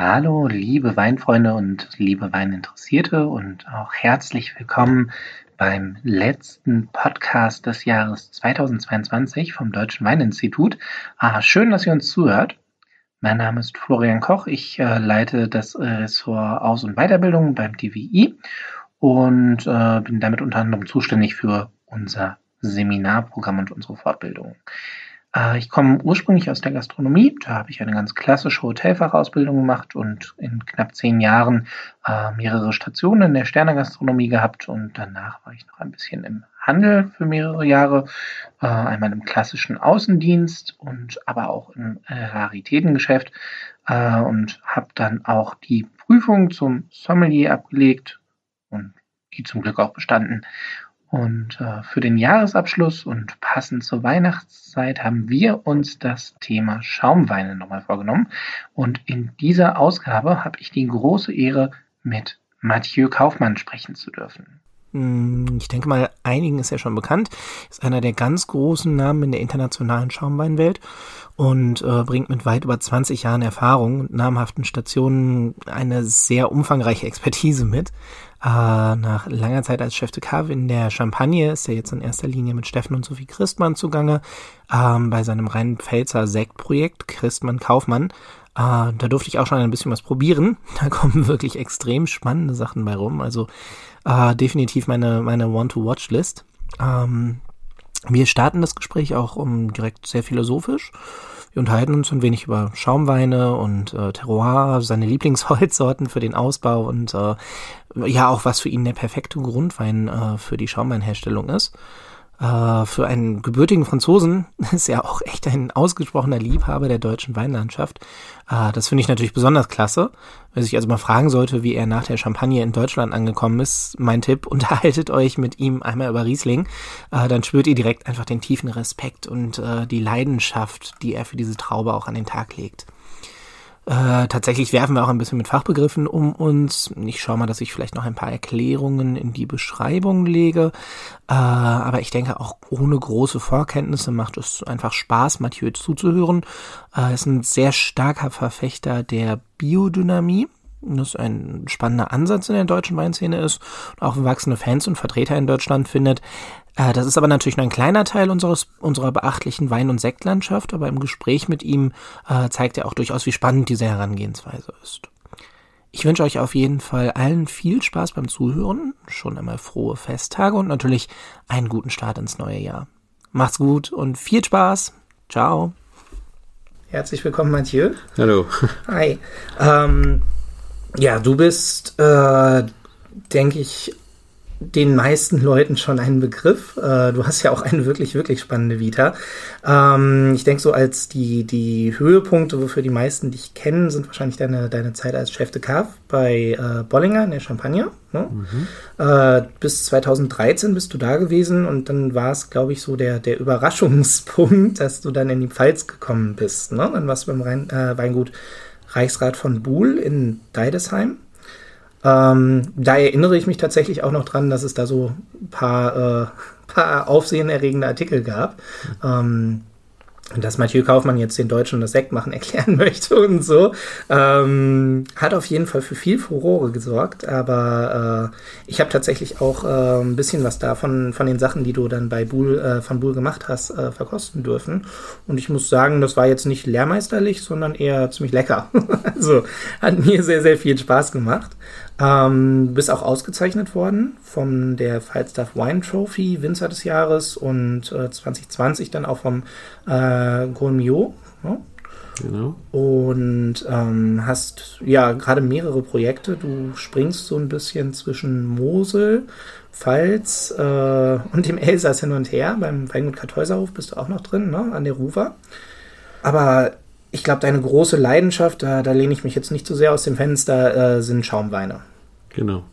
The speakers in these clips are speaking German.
Hallo, liebe Weinfreunde und liebe Weininteressierte und auch herzlich willkommen beim letzten Podcast des Jahres 2022 vom Deutschen Weininstitut. Ah, schön, dass ihr uns zuhört. Mein Name ist Florian Koch. Ich äh, leite das Ressort Aus- und Weiterbildung beim TWI und äh, bin damit unter anderem zuständig für unser Seminarprogramm und unsere Fortbildung. Äh, ich komme ursprünglich aus der Gastronomie. Da habe ich eine ganz klassische Hotelfachausbildung gemacht und in knapp zehn Jahren äh, mehrere Stationen in der Sternegastronomie gehabt. Und danach war ich noch ein bisschen im Handel für mehrere Jahre. Äh, einmal im klassischen Außendienst und aber auch im Raritätengeschäft. und habe dann auch die Prüfung zum Sommelier abgelegt und die zum Glück auch bestanden. Und äh, für den Jahresabschluss und passend zur Weihnachtszeit haben wir uns das Thema Schaumweine nochmal vorgenommen. Und in dieser Ausgabe habe ich die große Ehre, mit Mathieu Kaufmann sprechen zu dürfen. Hm, ich denke mal, einigen ist er schon bekannt. Ist einer der ganz großen Namen in der internationalen Schaumweinwelt und äh, bringt mit weit über 20 Jahren Erfahrung und namhaften Stationen eine sehr umfangreiche Expertise mit. Äh, nach langer Zeit als Chef de Cave in der Champagne ist er jetzt in erster Linie mit Steffen und Sophie Christmann zugange ähm, bei seinem Rhein-Pfälzer Sektprojekt Christmann Kaufmann. Äh, da durfte ich auch schon ein bisschen was probieren. Da kommen wirklich extrem spannende Sachen bei rum. Also äh, definitiv meine, meine Want-to-Watch-List. Ähm, wir starten das Gespräch auch um direkt sehr philosophisch. Wir unterhalten uns ein wenig über Schaumweine und äh, Terroir, seine Lieblingsholzsorten für den Ausbau und äh, ja auch was für ihn der perfekte Grundwein äh, für die Schaumweinherstellung ist. Äh, für einen gebürtigen Franzosen ist er auch echt ein ausgesprochener Liebhaber der deutschen Weinlandschaft. Äh, das finde ich natürlich besonders klasse. Wer sich also mal fragen sollte, wie er nach der Champagne in Deutschland angekommen ist, mein Tipp, unterhaltet euch mit ihm einmal über Riesling. Äh, dann spürt ihr direkt einfach den tiefen Respekt und äh, die Leidenschaft, die er für diese Traube auch an den Tag legt. Äh, tatsächlich werfen wir auch ein bisschen mit Fachbegriffen um uns. Ich schaue mal, dass ich vielleicht noch ein paar Erklärungen in die Beschreibung lege. Äh, aber ich denke, auch ohne große Vorkenntnisse macht es einfach Spaß, Mathieu zuzuhören. Er ist ein sehr starker Verfechter der Biodynamie das ein spannender Ansatz in der deutschen Weinszene ist und auch wachsende Fans und Vertreter in Deutschland findet. Äh, das ist aber natürlich nur ein kleiner Teil unseres, unserer beachtlichen Wein- und Sektlandschaft, aber im Gespräch mit ihm äh, zeigt er auch durchaus, wie spannend diese Herangehensweise ist. Ich wünsche euch auf jeden Fall allen viel Spaß beim Zuhören, schon einmal frohe Festtage und natürlich einen guten Start ins neue Jahr. Macht's gut und viel Spaß. Ciao. Herzlich willkommen, Mathieu. Hallo. Hi. Ähm, ja, du bist, äh, denke ich, den meisten Leuten schon ein Begriff. Äh, du hast ja auch eine wirklich, wirklich spannende Vita. Ähm, ich denke so als die, die Höhepunkte, wofür die meisten dich kennen, sind wahrscheinlich deine, deine Zeit als Chef de Cave bei äh, Bollinger in der Champagne. Ne? Mhm. Äh, bis 2013 bist du da gewesen und dann war es, glaube ich, so der, der Überraschungspunkt, dass du dann in die Pfalz gekommen bist. Ne? Dann warst du beim Rhein, äh, Weingut Reichsrat von Buhl in Deidesheim. Ähm, da erinnere ich mich tatsächlich auch noch dran, dass es da so ein paar, äh, paar aufsehenerregende Artikel gab. Ähm, dass Mathieu Kaufmann jetzt den Deutschen das Sektmachen erklären möchte und so. Ähm, hat auf jeden Fall für viel Furore gesorgt, aber äh, ich habe tatsächlich auch äh, ein bisschen was davon von den Sachen, die du dann bei Buhl, äh, von Buhl gemacht hast, äh, verkosten dürfen. Und ich muss sagen, das war jetzt nicht lehrmeisterlich, sondern eher ziemlich lecker. also hat mir sehr, sehr viel Spaß gemacht. Ähm, bist auch ausgezeichnet worden von der Falstaff Wine Trophy Winzer des Jahres und äh, 2020 dann auch vom äh, Gourmio. Ne? Genau. Und ähm, hast ja gerade mehrere Projekte. Du springst so ein bisschen zwischen Mosel, Pfalz äh, und dem Elsass hin und her. Beim Weingut Kartäuserhof bist du auch noch drin, ne? an der Rufer. Aber ich glaube, deine große Leidenschaft, da, da lehne ich mich jetzt nicht zu so sehr aus dem Fenster, äh, sind Schaumweine. Genau.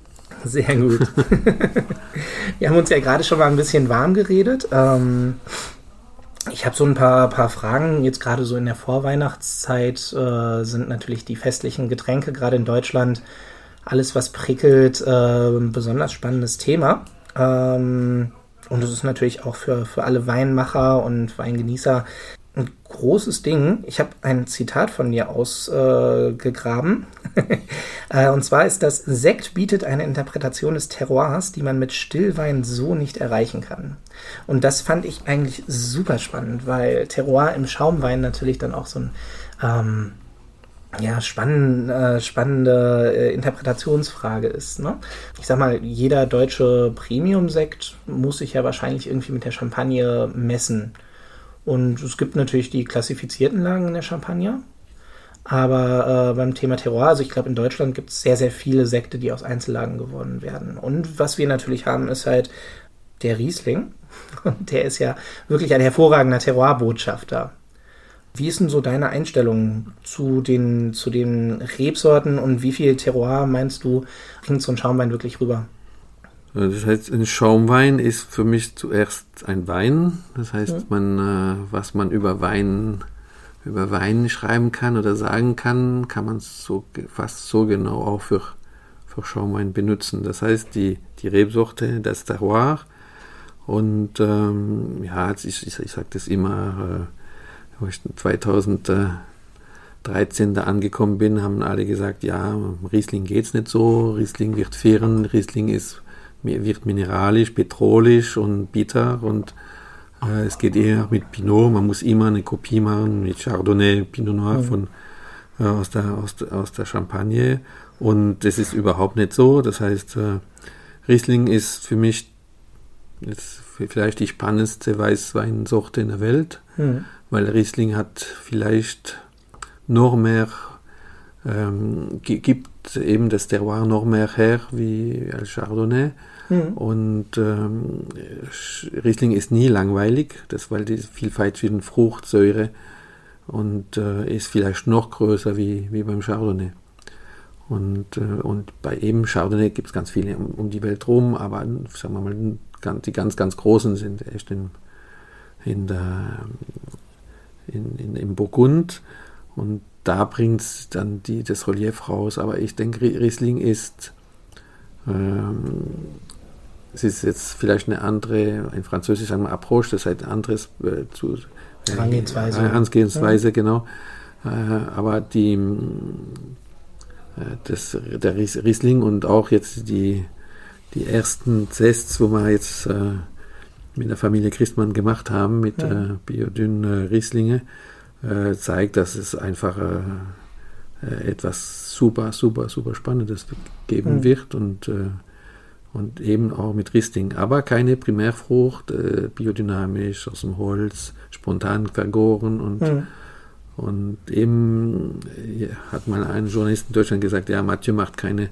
Sehr gut. Wir haben uns ja gerade schon mal ein bisschen warm geredet. Ähm, ich habe so ein paar, paar Fragen. Jetzt gerade so in der Vorweihnachtszeit äh, sind natürlich die festlichen Getränke, gerade in Deutschland, alles, was prickelt, äh, ein besonders spannendes Thema. Ähm, und es ist natürlich auch für, für alle Weinmacher und Weingenießer ein großes Ding. Ich habe ein Zitat von dir ausgegraben. Äh, und zwar ist das, Sekt bietet eine Interpretation des Terroirs, die man mit Stillwein so nicht erreichen kann. Und das fand ich eigentlich super spannend, weil Terroir im Schaumwein natürlich dann auch so ein ähm, ja, spann, äh, spannende äh, Interpretationsfrage ist. Ne? Ich sag mal, jeder deutsche Premium-Sekt muss sich ja wahrscheinlich irgendwie mit der Champagne messen. Und es gibt natürlich die klassifizierten Lagen in der Champagne. Aber äh, beim Thema Terroir, also ich glaube, in Deutschland gibt es sehr, sehr viele Sekte, die aus Einzellagen gewonnen werden. Und was wir natürlich haben, ist halt der Riesling. Der ist ja wirklich ein hervorragender Terroirbotschafter. Wie ist denn so deine Einstellung zu den, zu den Rebsorten und wie viel Terroir meinst du, bringt so ein Schaumwein wirklich rüber? Das heißt, ein Schaumwein ist für mich zuerst ein Wein. Das heißt, ja. man, äh, was man über Wein, über Wein schreiben kann oder sagen kann, kann man so fast so genau auch für, für Schaumwein benutzen. Das heißt, die, die Rebsorte, das Terroir. Und ähm, ja, ich, ich, ich sage das immer, äh, wo ich 2013 da angekommen bin, haben alle gesagt, ja, Riesling geht's nicht so, Riesling wird fairen, Riesling ist, wird mineralisch, petrolisch und bitter und äh, es geht eher mit Pinot, man muss immer eine Kopie machen mit Chardonnay, Pinot Noir mhm. von, äh, aus, der, aus, aus der Champagne und das ist überhaupt nicht so, das heißt, äh, Riesling ist für mich jetzt vielleicht die spannendste Weißweinsorte in der Welt. Mhm weil Riesling hat vielleicht noch mehr, ähm, gibt eben das Terroir noch mehr her wie als Chardonnay. Mhm. Und ähm, Riesling ist nie langweilig, das, weil die Vielfalt zwischen Frucht, Säure und äh, ist vielleicht noch größer wie, wie beim Chardonnay. Und, äh, und bei eben Chardonnay gibt es ganz viele um, um, die Welt rum, aber sagen wir mal, die ganz, ganz großen sind echt in, in der in, in, im Burgund und da bringt es dann die, das Relief raus. Aber ich denke, Riesling ist, ähm, es ist jetzt vielleicht eine andere, ein Französisch sagen wir Approche, das heißt ein anderes äh, zu, äh, Herangehensweise. Herangehensweise, ja. genau. Äh, aber die, äh, das, der Riesling und auch jetzt die, die ersten Tests, wo man jetzt äh, mit der Familie Christmann gemacht haben, mit ja. äh, Biodyn äh, Rieslinge, äh, zeigt, dass es einfach äh, äh, etwas super, super, super Spannendes geben mhm. wird und, äh, und eben auch mit Riesling. Aber keine Primärfrucht, biodynamisch, aus dem Holz, spontan vergoren und mhm. Und eben hat mal ein Journalist in Deutschland gesagt, ja, Mathieu macht keine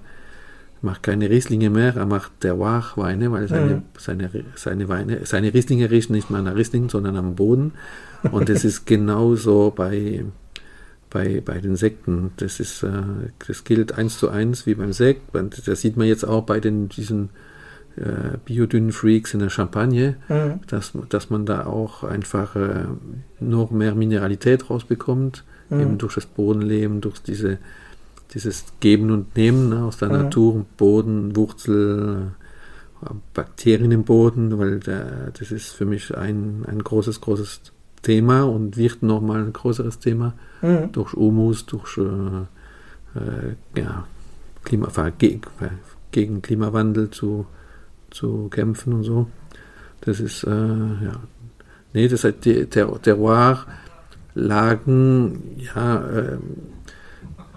macht keine Rieslinge mehr, er macht Terroir-Weine, weil seine, mhm. seine, seine Weine, seine Rieslinge riechen nicht mehr nach Riesling, sondern am Boden. Und das ist genauso bei, bei, bei den Sekten. Das ist, äh, das gilt eins zu eins wie beim Sekt. Das sieht man jetzt auch bei den, diesen äh, biodünnen Freaks in der Champagne, mhm. dass, dass man da auch einfach äh, noch mehr Mineralität rausbekommt, mhm. eben durch das Bodenleben, durch diese dieses Geben und Nehmen ne, aus der mhm. Natur, Boden, Wurzel, Bakterien im Boden, weil der, das ist für mich ein, ein großes, großes Thema und wird nochmal ein größeres Thema mhm. durch Humus, durch äh, äh, ja, Klima, gegen, gegen Klimawandel zu, zu kämpfen und so. Das ist, äh, ja, nee, das hat die Ter Terroir-Lagen, ja, äh,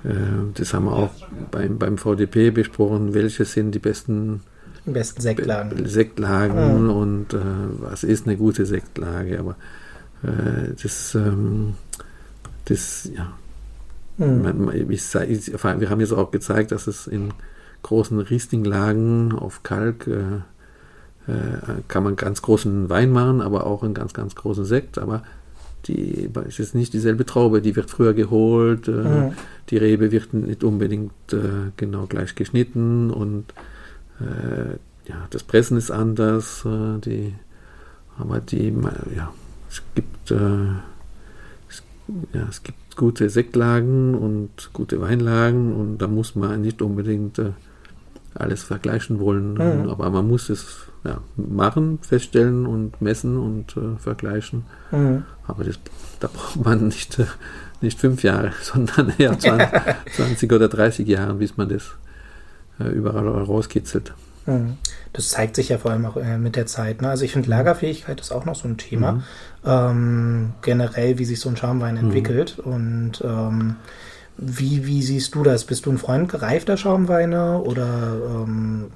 äh, das haben wir auch beim, beim VDP besprochen, welche sind die besten, besten Sektlagen, Sektlagen ja. und äh, was ist eine gute Sektlage. Aber das, ähm, das, ja, mhm. wir haben jetzt auch gezeigt, dass es in großen Riesling-Lagen auf Kalk äh, äh, kann man ganz großen Wein machen, aber auch einen ganz, ganz großen Sekt. Aber die, es ist nicht dieselbe Traube, die wird früher geholt, äh, mhm. die Rebe wird nicht unbedingt äh, genau gleich geschnitten und äh, ja, das Pressen ist anders, äh, die, aber die, ja, es gibt, äh, es, ja, es gibt gute Sektlagen und gute Weinlagen und da muss man nicht unbedingt äh, alles vergleichen wollen, mhm. aber man muss es ja, machen, feststellen und messen und äh, vergleichen. Mhm. Aber das, da braucht man nicht, äh, nicht fünf Jahre, sondern eher 20, 20 oder 30 Jahre, bis man das äh, überall rauskitzelt. Mhm. Das zeigt sich ja vor allem auch äh, mit der Zeit. Ne? Also ich finde Lagerfähigkeit ist auch noch so ein Thema. Mhm. Ähm, generell, wie sich so ein Schaumwein mhm. entwickelt. Und ähm, wie, wie siehst du das? Bist du ein Freund gereifter Schaumweine oder ähm,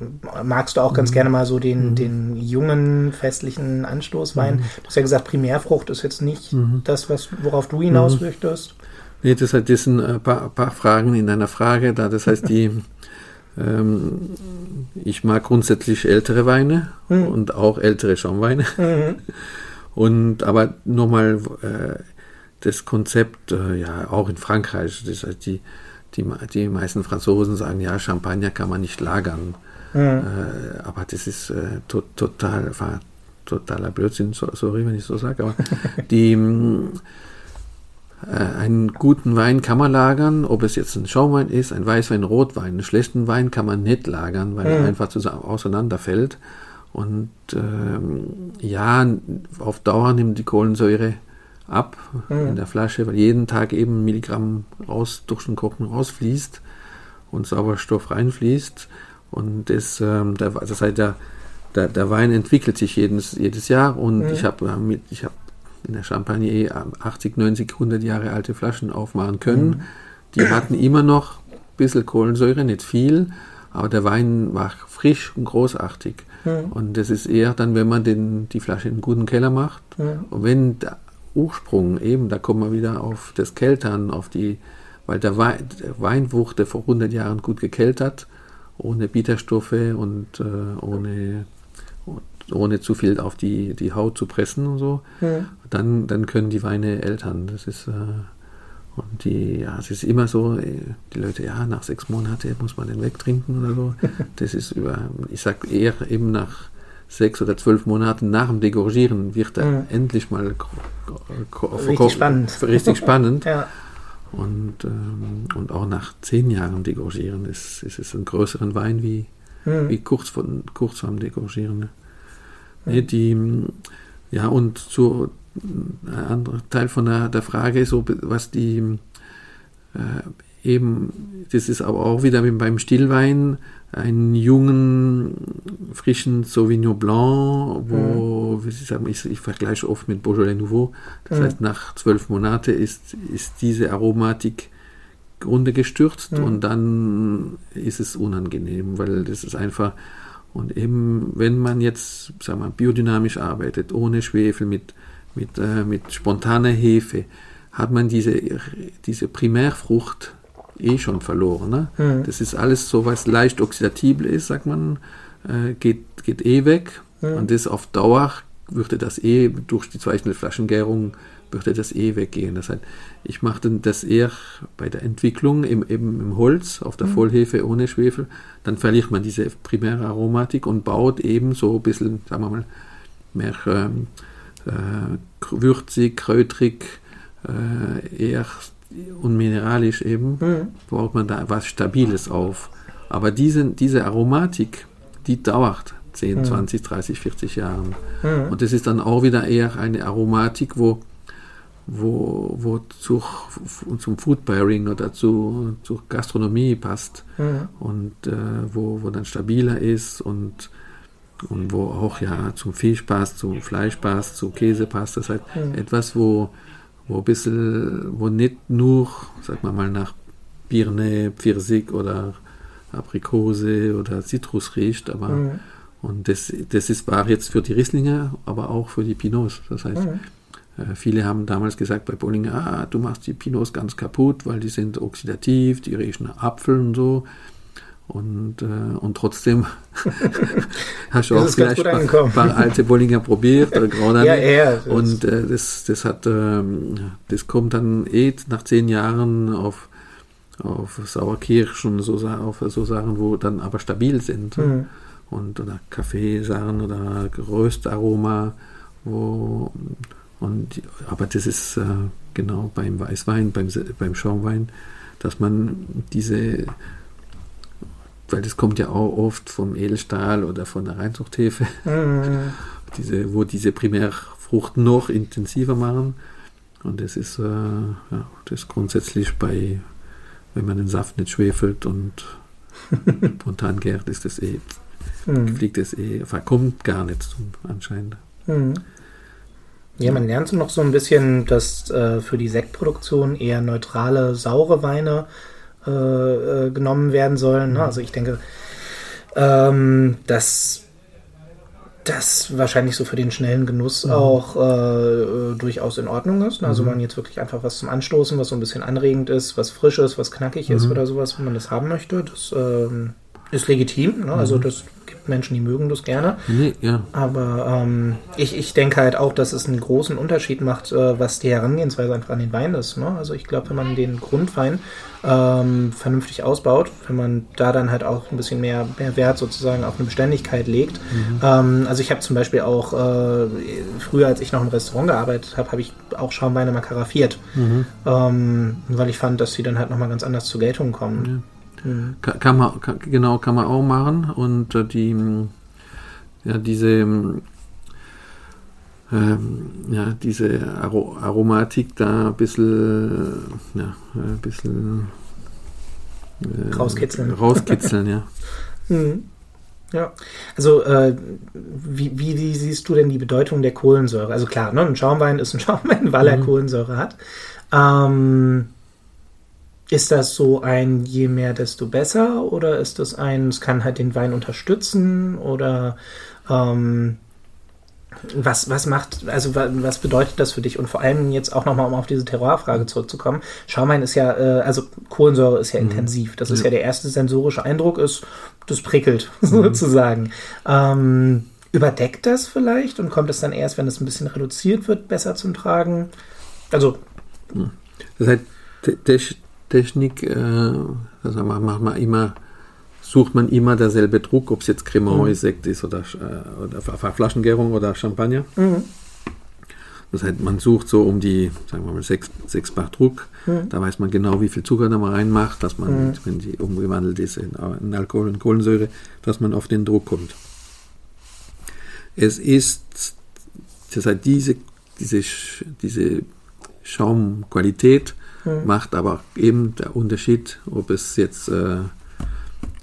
magst du auch ganz mhm. gerne mal so den, mhm. den jungen festlichen Anstoßwein? Mhm. Du hast ja gesagt, Primärfrucht ist jetzt nicht mhm. das, was, worauf du hinaus möchtest. Nee, das, das sind ein paar, paar Fragen in deiner Frage da. Das heißt, die Ähm, ich mag grundsätzlich ältere Weine mhm. und auch ältere Schaumweine. Mhm. Und aber nochmal äh, das Konzept, äh, ja, auch in Frankreich, das heißt, die, die, die meisten Franzosen sagen, ja, Champagner kann man nicht lagern. Mhm. Äh, aber das ist äh, to total, totaler Blödsinn, sorry, wenn ich so sage, aber die einen guten Wein kann man lagern, ob es jetzt ein Schaumwein ist, ein Weißwein, Rotwein. Einen schlechten Wein kann man nicht lagern, weil mhm. er einfach zusammen auseinanderfällt. Und ähm, ja, auf Dauer nimmt die Kohlensäure ab mhm. in der Flasche, weil jeden Tag eben ein Milligramm raus durch den Korken rausfließt und Sauerstoff reinfließt. Und das, ähm, das heißt, der, der, der Wein entwickelt sich jedes, jedes Jahr und mhm. ich habe ich hab in der Champagne 80, 90, 100 Jahre alte Flaschen aufmachen können. Mhm. Die hatten immer noch ein bisschen Kohlensäure, nicht viel, aber der Wein war frisch und großartig. Mhm. Und das ist eher dann, wenn man den, die Flasche in einen guten Keller macht. Mhm. Und wenn der Ursprung eben, da kommen wir wieder auf das Keltern, auf die, weil der Wein, der Wein wurde vor 100 Jahren gut gekeltert, ohne Bitterstoffe und äh, ohne ohne zu viel auf die, die Haut zu pressen und so, mhm. dann, dann können die Weine ältern. Das ist äh, und die, ja, es ist immer so, äh, die Leute, ja, nach sechs Monaten muss man den wegtrinken oder so. Das ist über, ich sag eher eben nach sechs oder zwölf Monaten nach dem Degorgieren wird er mhm. endlich mal richtig spannend. Richtig spannend. ja. Und, ähm, und auch nach zehn Jahren Degorgieren ist, ist es ein größeren Wein wie, mhm. wie kurz, von, kurz vorm Degorgieren. Ja. Die, ja, und so ein anderer Teil von der, der Frage, so was die äh, eben, das ist aber auch wieder beim Stillwein, einen jungen, frischen Sauvignon Blanc, wo, mhm. wie Sie sagen, ich, ich, vergleiche oft mit Beaujolais Nouveau. Das mhm. heißt, nach zwölf Monaten ist, ist diese Aromatik runtergestürzt mhm. und dann ist es unangenehm, weil das ist einfach, und eben, wenn man jetzt, sagen wir, biodynamisch arbeitet, ohne Schwefel, mit, mit, äh, mit spontaner Hefe, hat man diese, diese Primärfrucht eh schon verloren. Ne? Mhm. Das ist alles so, was leicht oxidativ ist, sagt man, äh, geht, geht eh weg. Mhm. Und das auf Dauer würde das eh durch die Zweichnelflaschengärung würde das eh weggehen. Das heißt, ich mache das eher bei der Entwicklung im, eben im Holz, auf der mhm. Vollhefe ohne Schwefel, dann verliert man diese primäre Aromatik und baut eben so ein bisschen, sagen wir mal, mehr ähm, äh, würzig, kräutrig, äh, eher und mineralisch eben, mhm. baut man da was Stabiles auf. Aber diese, diese Aromatik, die dauert 10, 20, 30, 40 Jahren. Mhm. Und das ist dann auch wieder eher eine Aromatik, wo wo, wo zu, zum Food Pairing oder zu, zu Gastronomie passt mhm. und äh, wo, wo dann stabiler ist und, und wo auch ja zum Fisch passt, zum Fleisch passt, zu Käse passt. Das heißt mhm. etwas, wo, wo ein bisschen, wo nicht nur, sag mal mal, nach Birne, Pfirsich oder Aprikose oder Zitrus riecht, aber mhm. und das, das ist wahr jetzt für die Rieslinge, aber auch für die Pinots. Das heißt, viele haben damals gesagt bei Bollinger, ah, du machst die Pinots ganz kaputt, weil die sind oxidativ, die riechen nach Apfel und so. Und, äh, und trotzdem hast du auch vielleicht ein paar, paar, alte Bollinger probiert oder ja, eher. Und äh, das, das hat, ähm, das kommt dann eh nach zehn Jahren auf, auf Sauerkirschen, so, auf so Sachen, wo dann aber stabil sind. Mhm. Und oder Kaffeesachen oder Röstaroma, wo und, aber das ist äh, genau beim Weißwein, beim, beim Schaumwein, dass man diese, weil das kommt ja auch oft vom Edelstahl oder von der Reinzuchthefe, mhm. diese, wo diese Primärfrucht noch intensiver machen. Und das ist, äh, ja, das ist grundsätzlich bei, wenn man den Saft nicht schwefelt und spontan gärt, ist das eh, mhm. fliegt das eh, kommt gar nicht zum anscheinend. Mhm. Ja, man lernt noch so ein bisschen, dass äh, für die Sektproduktion eher neutrale, saure Weine äh, äh, genommen werden sollen. Ne? Mhm. Also ich denke, ähm, dass das wahrscheinlich so für den schnellen Genuss mhm. auch äh, durchaus in Ordnung ist. Ne? Also mhm. man jetzt wirklich einfach was zum Anstoßen, was so ein bisschen anregend ist, was frisch ist, was knackig ist mhm. oder sowas, wenn man das haben möchte. Das ähm, ist legitim. Ne? Also mhm. das Menschen, die mögen das gerne. Nee, ja. Aber ähm, ich, ich denke halt auch, dass es einen großen Unterschied macht, äh, was die Herangehensweise einfach an den Wein ist. Ne? Also ich glaube, wenn man den Grundwein ähm, vernünftig ausbaut, wenn man da dann halt auch ein bisschen mehr, mehr Wert sozusagen auf eine Beständigkeit legt. Mhm. Ähm, also ich habe zum Beispiel auch äh, früher, als ich noch im Restaurant gearbeitet habe, habe ich auch Schaumweine mal karaffiert, mhm. ähm, weil ich fand, dass sie dann halt nochmal ganz anders zur Geltung kommen. Ja. Mhm. Kann, man, kann, genau, kann man auch machen. Und äh, die, ja, diese, ähm, ja, diese Aromatik da ein bisschen, ja, ein bisschen äh, rauskitzeln. Rauskitzeln, ja. Mhm. Ja, also äh, wie, wie, siehst du denn die Bedeutung der Kohlensäure? Also klar, ne, ein Schaumwein ist ein Schaumwein, weil er mhm. Kohlensäure hat. Ähm, ist das so ein je mehr, desto besser? Oder ist das ein, es kann halt den Wein unterstützen? Oder ähm, was, was macht, also was bedeutet das für dich? Und vor allem jetzt auch nochmal, um auf diese Terroirfrage zurückzukommen. Schaumwein ist ja, äh, also Kohlensäure ist ja mhm. intensiv. Das ist ja. ja der erste sensorische Eindruck, ist, das prickelt mhm. sozusagen. Ähm, überdeckt das vielleicht und kommt es dann erst, wenn es ein bisschen reduziert wird, besser zum Tragen? Also. Das heißt, Technik, äh, also macht man immer, sucht man immer derselbe Druck, ob es jetzt Cremant mhm. Sekt ist oder, äh, oder Flaschengärung oder Champagner. Mhm. Das heißt, man sucht so um die, sagen wir mal, sechs, sechsfach Druck. Mhm. Da weiß man genau, wie viel Zucker da man reinmacht, dass man, mhm. wenn die umgewandelt ist in, in, Alkohol und Kohlensäure, dass man auf den Druck kommt. Es ist, das heißt, diese, diese, diese Schaumqualität Mhm. Macht aber eben der Unterschied, ob es jetzt, äh,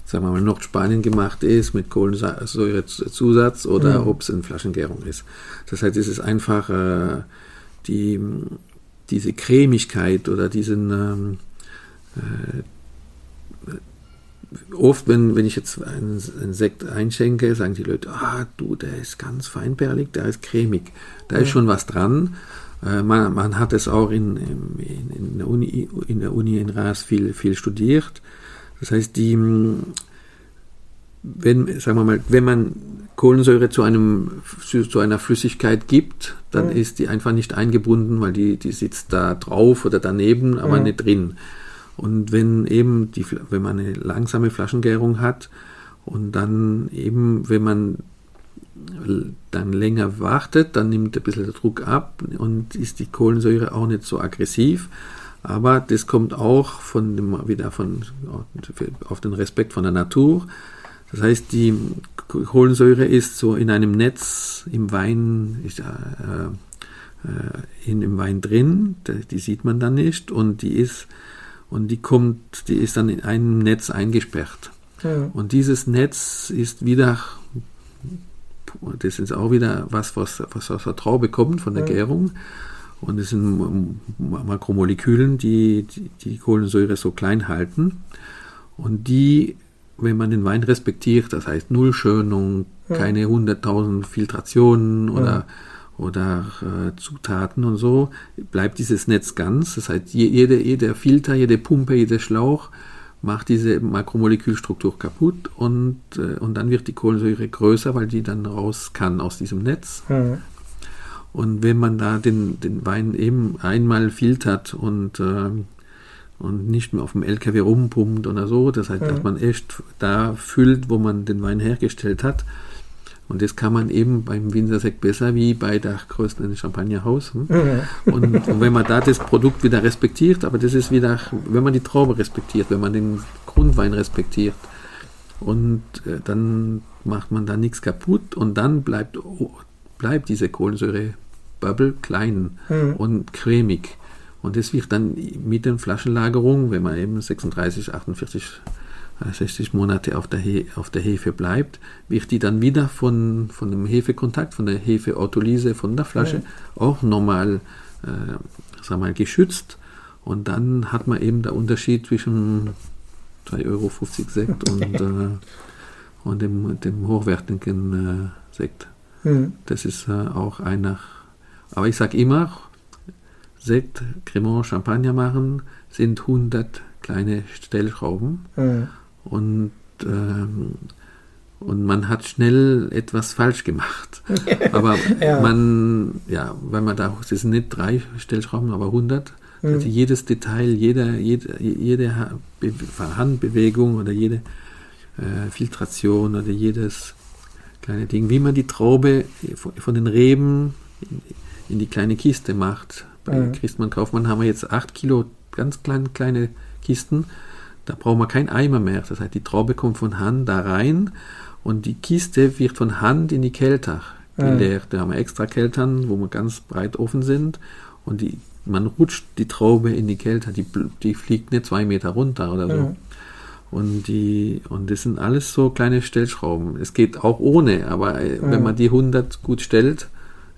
sagen wir mal, Nordspanien gemacht ist mit Kohlensäurezusatz oder mhm. ob es in Flaschengärung ist. Das heißt, es ist einfach äh, die, diese Cremigkeit oder diesen ähm, äh, oft, wenn, wenn ich jetzt einen, einen, Sekt einschenke, sagen die Leute, ah, du, der ist ganz feinperlig, der ist cremig. Da mhm. ist schon was dran. Äh, man, man, hat es auch in, in, in, der Uni, in der Uni in Ras viel, viel studiert. Das heißt, die, wenn, sagen wir mal, wenn man Kohlensäure zu, einem, zu einer Flüssigkeit gibt, dann mhm. ist die einfach nicht eingebunden, weil die, die sitzt da drauf oder daneben, aber mhm. nicht drin. Und wenn eben die, wenn man eine langsame Flaschengärung hat und dann eben, wenn man dann länger wartet, dann nimmt ein bisschen der Druck ab und ist die Kohlensäure auch nicht so aggressiv. Aber das kommt auch von dem, wieder von, auf den Respekt von der Natur. Das heißt, die Kohlensäure ist so in einem Netz im Wein, ist, äh, äh, in dem Wein drin, die sieht man dann nicht und die ist, und die kommt, die ist dann in einem Netz eingesperrt. Ja. Und dieses Netz ist wieder das ist auch wieder was, was, was aus der Traube kommt, von der ja. Gärung. Und es sind Makromolekülen, die, die die Kohlensäure so klein halten. Und die, wenn man den Wein respektiert, das heißt Nullschönung, ja. keine 100.000 Filtrationen oder, ja. oder äh, Zutaten und so, bleibt dieses Netz ganz. Das heißt, jede, jeder Filter, jede Pumpe, jeder Schlauch macht diese Makromolekülstruktur kaputt und, äh, und dann wird die Kohlensäure größer, weil die dann raus kann aus diesem Netz. Mhm. Und wenn man da den, den Wein eben einmal filtert und, äh, und nicht mehr auf dem LKW rumpumpt oder so, das heißt, mhm. dass man echt da füllt, wo man den Wein hergestellt hat, und das kann man eben beim Winzersekt besser wie bei der größten Champagnerhaus. Hm? Mhm. Und, und, wenn man da das Produkt wieder respektiert, aber das ist wieder, wenn man die Traube respektiert, wenn man den Grundwein respektiert, und äh, dann macht man da nichts kaputt und dann bleibt, bleibt diese Kohlensäure-Bubble klein mhm. und cremig. Und das wird dann mit der Flaschenlagerung, wenn man eben 36, 48, 60 Monate auf der, He auf der Hefe bleibt, wird die dann wieder von, von dem Hefekontakt, von der Hefeautolyse von der Flasche ja. auch nochmal äh, sag mal, geschützt. Und dann hat man eben der Unterschied zwischen 3,50 Euro Sekt und, äh, und dem, dem hochwertigen äh, Sekt. Mhm. Das ist äh, auch einer. Aber ich sage immer, Sekt, Cremant, Champagner machen sind 100 kleine Stellschrauben. Mhm. Und, ähm, und man hat schnell etwas falsch gemacht. aber ja. man, ja, weil man da, es sind nicht drei Stellschrauben, aber 100. Mhm. Also jedes Detail, jeder, jede, jede Handbewegung oder jede äh, Filtration oder jedes kleine Ding, wie man die Traube von, von den Reben in, in, die kleine Kiste macht. Bei mhm. Christmann Kaufmann haben wir jetzt 8 Kilo ganz kleine, kleine Kisten. Da brauchen wir kein Eimer mehr. Das heißt, die Traube kommt von Hand da rein und die Kiste wird von Hand in die Kelter geleert. Da haben wir extra Keltern, wo wir ganz breit offen sind und die man rutscht die Traube in die Kälte, die, die fliegt nicht zwei Meter runter oder so. Ja. Und die, und das sind alles so kleine Stellschrauben. Es geht auch ohne, aber äh, ja. wenn man die 100 gut stellt,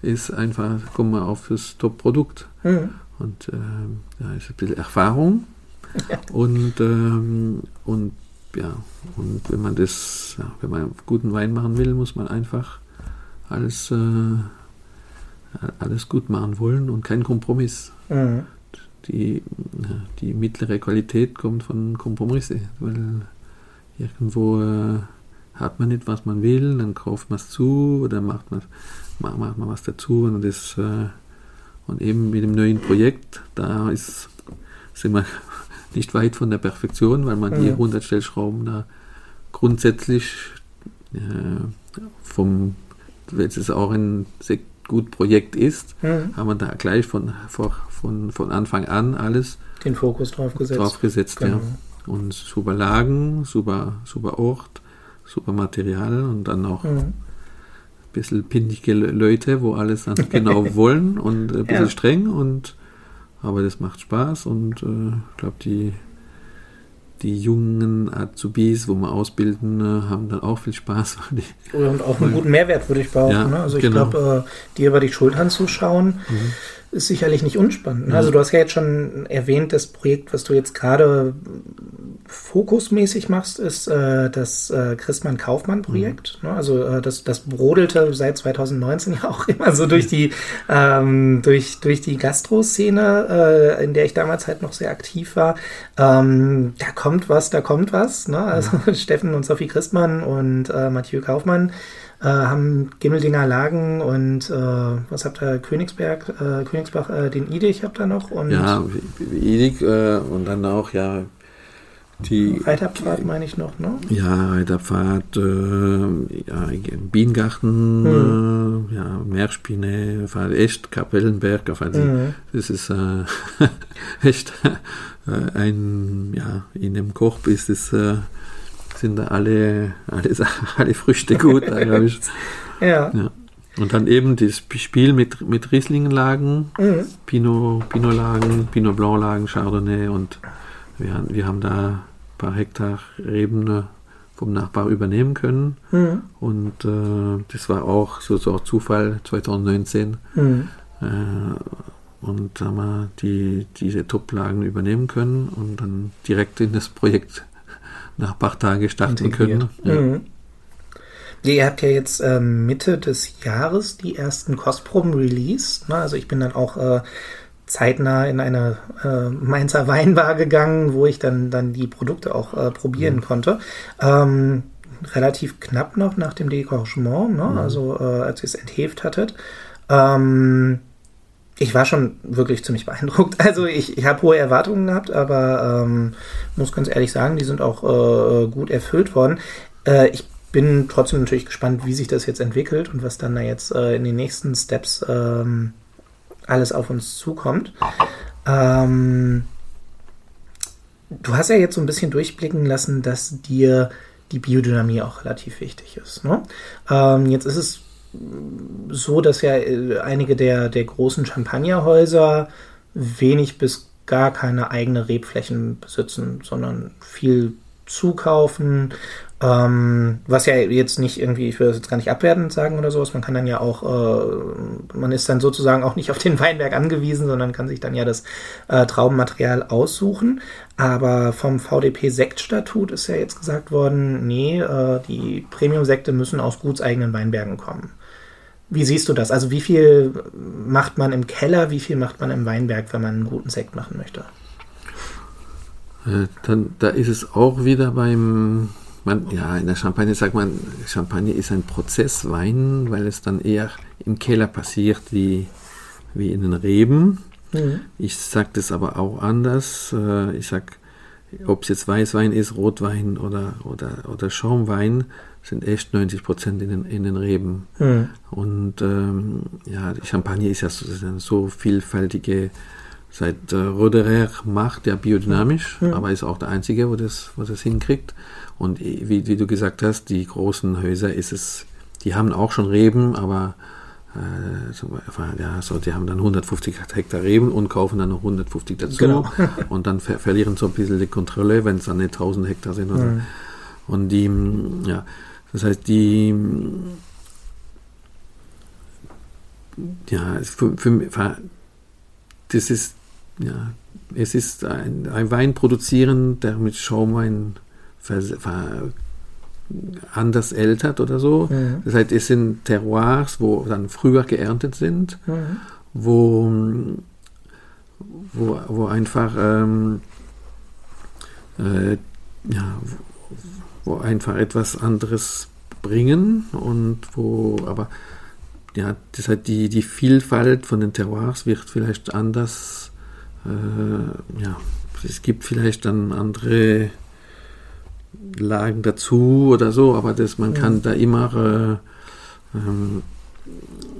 ist einfach, kommen wir auf das Top-Produkt. Ja. Und äh, da ist ein bisschen Erfahrung. Und, ähm, und ja, und wenn man das, ja, wenn man guten Wein machen will, muss man einfach alles, äh, alles gut machen wollen und keinen Kompromiss. Mhm. Die, die mittlere Qualität kommt von Kompromisse, weil irgendwo äh, hat man nicht, was man will, dann kauft man es zu oder macht man, macht, macht man was dazu und das äh, und eben mit dem neuen Projekt, da ist, sind wir nicht weit von der Perfektion, weil man mhm. die 100 Stellschrauben da grundsätzlich äh, vom, wenn es auch ein gut Projekt ist, mhm. haben wir da gleich von, von, von Anfang an alles den Fokus drauf gesetzt. Drauf gesetzt genau. ja. Und super Lagen, super, super Ort, super Material und dann auch mhm. ein bisschen pindige Leute, wo alles dann genau wollen und ein bisschen ja. streng und aber das macht Spaß und äh, ich glaube, die die jungen Azubis, wo wir ausbilden, äh, haben dann auch viel Spaß. und auch einen guten Mehrwert, würde ich behaupten. Ja, ne? Also ich genau. glaube, äh, dir über die Schultern zuschauen, mhm ist sicherlich nicht unspannend. Mhm. Also du hast ja jetzt schon erwähnt, das Projekt, was du jetzt gerade fokusmäßig machst, ist äh, das äh, Christmann Kaufmann Projekt. Mhm. Ne? Also äh, das, das brodelte seit 2019 ja auch immer so durch die ähm, durch durch die Gastro-Szene, äh, in der ich damals halt noch sehr aktiv war. Ähm, da kommt was, da kommt was. Ne? Also mhm. Steffen und Sophie Christmann und äh, Mathieu Kaufmann äh, haben Gimmeldinger Lagen und äh, was habt ihr, Königsberg, äh, Königsbach, äh, den Idig habt ihr noch? Und ja, Idig äh, und dann auch, ja, die Reiterpfad meine ich noch, ne? Ja, Reiterpfad, äh, ja, Bienengarten, äh, ja, Meerspinne, echt Kapellenberg, also mhm. das ist echt ein, ja, in dem Koch ist es sind da alle, alle, alle Früchte gut, ja. ja. Und dann eben das Spiel mit, mit Rieslingenlagen, mhm. Pinot, Pinot-Lagen, Pinot Blanc-Lagen, Chardonnay und wir, wir haben da ein paar Hektar Reben vom Nachbar übernehmen können. Mhm. Und äh, das war auch so, so Zufall 2019. Mhm. Äh, und haben wir die, diese Top-Lagen übernehmen können und dann direkt in das Projekt nach ein paar Tagen starten können. Ja. Mhm. Ihr habt ja jetzt äh, Mitte des Jahres die ersten Kostproben released. Ne? Also ich bin dann auch äh, zeitnah in eine äh, Mainzer Weinbar gegangen, wo ich dann, dann die Produkte auch äh, probieren mhm. konnte. Ähm, relativ knapp noch nach dem Décrochement, ne? mhm. also äh, als ihr es entheft hattet. Ähm, ich war schon wirklich ziemlich beeindruckt. Also ich, ich habe hohe Erwartungen gehabt, aber ähm, muss ganz ehrlich sagen, die sind auch äh, gut erfüllt worden. Äh, ich bin trotzdem natürlich gespannt, wie sich das jetzt entwickelt und was dann da jetzt äh, in den nächsten Steps ähm, alles auf uns zukommt. Ähm, du hast ja jetzt so ein bisschen durchblicken lassen, dass dir die Biodynamie auch relativ wichtig ist. Ne? Ähm, jetzt ist es so, dass ja äh, einige der, der großen Champagnerhäuser wenig bis gar keine eigene Rebflächen besitzen, sondern viel zukaufen, ähm, was ja jetzt nicht irgendwie, ich will das jetzt gar nicht abwertend sagen oder sowas, man kann dann ja auch, äh, man ist dann sozusagen auch nicht auf den Weinberg angewiesen, sondern kann sich dann ja das äh, Traubenmaterial aussuchen. Aber vom VDP-Sektstatut ist ja jetzt gesagt worden, nee, äh, die Premium-Sekte müssen aus gutseigenen Weinbergen kommen. Wie siehst du das? Also wie viel macht man im Keller, wie viel macht man im Weinberg, wenn man einen guten Sekt machen möchte? Äh, dann, da ist es auch wieder beim man, ja, in der Champagne sagt man, Champagne ist ein Prozesswein, weil es dann eher im Keller passiert wie, wie in den Reben. Mhm. Ich sage das aber auch anders. Äh, ich sage, ob es jetzt Weißwein ist, Rotwein oder, oder, oder Schaumwein, sind echt 90 Prozent in den, in den Reben. Mhm. Und ähm, ja, die Champagne ist ja so, ist eine so vielfältige seit äh, Roderer macht, der biodynamisch, mhm. aber ist auch der einzige, wo das, wo das hinkriegt. Und wie, wie du gesagt hast, die großen Häuser ist es, die haben auch schon Reben, aber äh, ja, so, die haben dann 150 Hektar Reben und kaufen dann noch 150 dazu. Genau. und dann ver verlieren so ein bisschen die Kontrolle, wenn es dann nicht 1000 Hektar sind. Oder mhm. Und die, ja, das heißt, die, ja, für, für, das ist, ja, es ist ein, ein Wein produzieren, der mit Schaumwein anders ältert oder so. Mhm. Das heißt, es sind Terroirs, wo dann früher geerntet sind, mhm. wo, wo, wo einfach ähm, äh, ja, wo, wo einfach etwas anderes bringen und wo aber ja, das heißt, die, die Vielfalt von den Terroirs wird vielleicht anders, äh, ja, es gibt vielleicht dann andere Lagen dazu oder so, aber das, man kann ja. da immer, äh, ähm,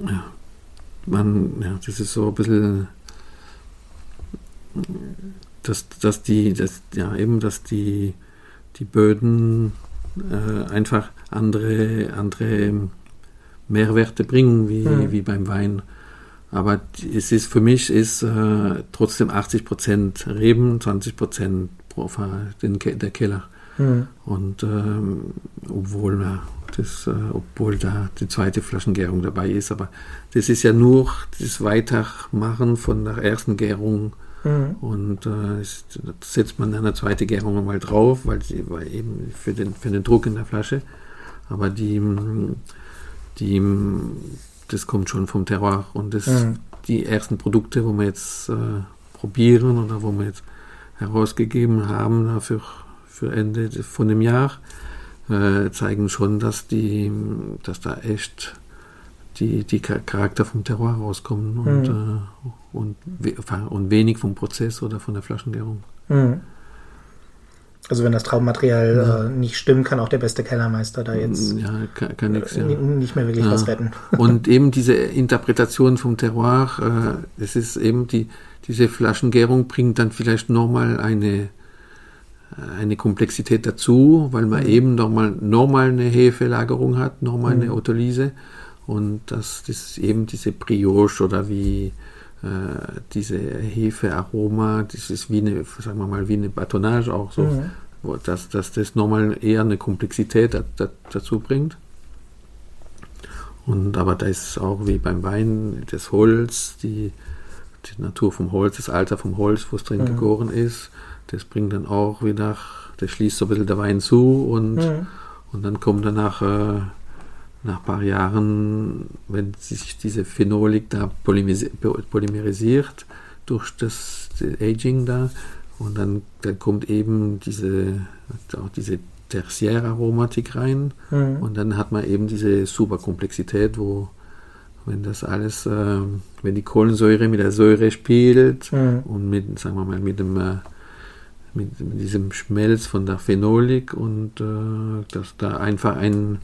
ja, man, ja, das ist so ein bisschen, dass, dass die, dass, ja, eben, dass die, die Böden äh, einfach andere, andere Mehrwerte bringen, wie, ja. wie beim Wein. Aber es ist für mich ist äh, trotzdem 80% Reben, 20 Prozent der Keller. Mhm. Und ähm, obwohl, das, äh, obwohl da die zweite Flaschengärung dabei ist, aber das ist ja nur das Weitermachen von der ersten Gärung. Mhm. Und äh, setzt man eine zweite Gärung mal drauf, weil sie weil eben für den, für den Druck in der Flasche. Aber die, die, das kommt schon vom Terroir. Und das, mhm. die ersten Produkte, wo wir jetzt äh, probieren oder wo wir jetzt herausgegeben haben, dafür für Ende von dem Jahr äh, zeigen schon, dass die, dass da echt die, die Charakter vom Terroir rauskommen und, mhm. äh, und, und wenig vom Prozess oder von der Flaschengärung. Mhm. Also wenn das Traummaterial ja. äh, nicht stimmt, kann auch der beste Kellermeister da jetzt ja, kann, kann nix, ja. nicht mehr wirklich was retten. Und eben diese Interpretation vom Terroir, äh, es ist eben die, diese Flaschengärung bringt dann vielleicht nochmal eine eine Komplexität dazu, weil man mhm. eben nochmal normal eine Hefelagerung hat, nochmal mhm. eine Autolyse und dass das eben diese Brioche oder wie äh, diese Hefearoma, das ist wie eine, sagen wir mal, wie eine Batonage auch so, mhm. wo, dass, dass das nochmal eher eine Komplexität da, da, dazu bringt. Und aber da ist auch wie beim Wein das Holz, die, die Natur vom Holz, das Alter vom Holz, wo es drin mhm. gegoren ist, das bringt dann auch wieder, das schließt so ein bisschen der Wein zu und, mhm. und dann kommt danach, äh, nach ein paar Jahren, wenn sich diese Phenolik da polymerisiert durch das Aging da und dann, dann kommt eben diese, auch diese Tertiäraromatik rein mhm. und dann hat man eben diese Superkomplexität, wo wenn das alles, äh, wenn die Kohlensäure mit der Säure spielt mhm. und mit, sagen wir mal, mit dem äh, mit, mit diesem Schmelz von der Phenolik und äh, dass da einfach ein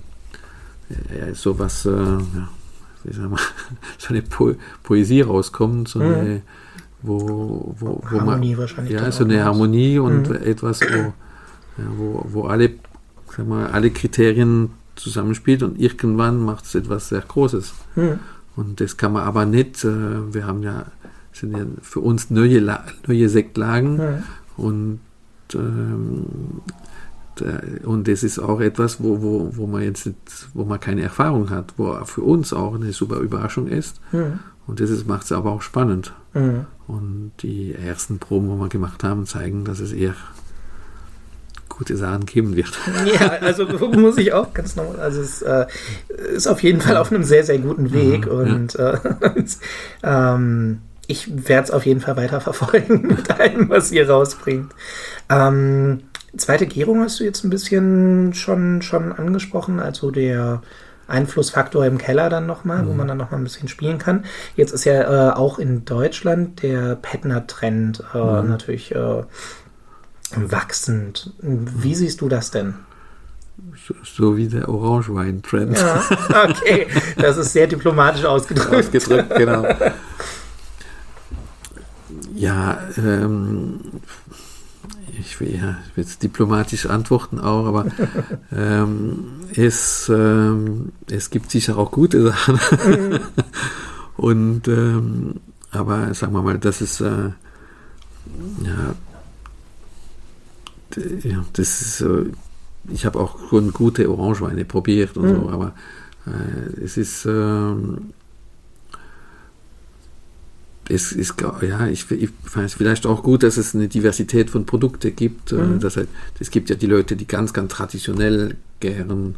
äh, sowas, äh, ja, wie sagen wir, so eine po Poesie rauskommt, so eine, mhm. wo, wo, wo Harmonie man, wahrscheinlich ja, so eine Harmonie und mhm. etwas, wo, ja, wo, wo alle sag mal, alle Kriterien zusammenspielt und irgendwann macht es etwas sehr Großes. Mhm. Und das kann man aber nicht, äh, wir haben ja, sind ja für uns neue, neue Sektlagen mhm. Und ähm, und das ist auch etwas, wo, wo, wo man jetzt nicht, wo man keine Erfahrung hat, wo für uns auch eine super Überraschung ist. Mhm. Und das macht es aber auch spannend. Mhm. Und die ersten Proben, die wir gemacht haben, zeigen, dass es eher gute Sachen geben wird. Ja, also muss ich auch ganz normal. Also es äh, ist auf jeden Fall auf einem sehr, sehr guten Weg mhm, und ja. äh, ähm, ich werde es auf jeden Fall weiter verfolgen mit allem, was ihr rausbringt. Ähm, zweite Gärung hast du jetzt ein bisschen schon, schon angesprochen, also der Einflussfaktor im Keller dann nochmal, mhm. wo man dann nochmal ein bisschen spielen kann. Jetzt ist ja äh, auch in Deutschland der Petner-Trend äh, mhm. natürlich äh, wachsend. Wie siehst du das denn? So, so wie der Orangewein-Trend. Ja, okay. Das ist sehr diplomatisch ausgedrückt. Ausgedrückt, genau. Ja, ähm, ich will ja jetzt diplomatisch antworten auch, aber ähm, es, ähm, es gibt sicher auch gute Sachen. Und ähm, aber sagen wir mal, das ist äh, ja ja, das ist so, ich habe auch schon gute Orangeweine probiert und mhm. so, aber äh, es ist, ähm, es ist, ja, ich, ich weiß vielleicht auch gut, dass es eine Diversität von Produkten gibt. Äh, mhm. Das heißt, es gibt ja die Leute, die ganz, ganz traditionell gären.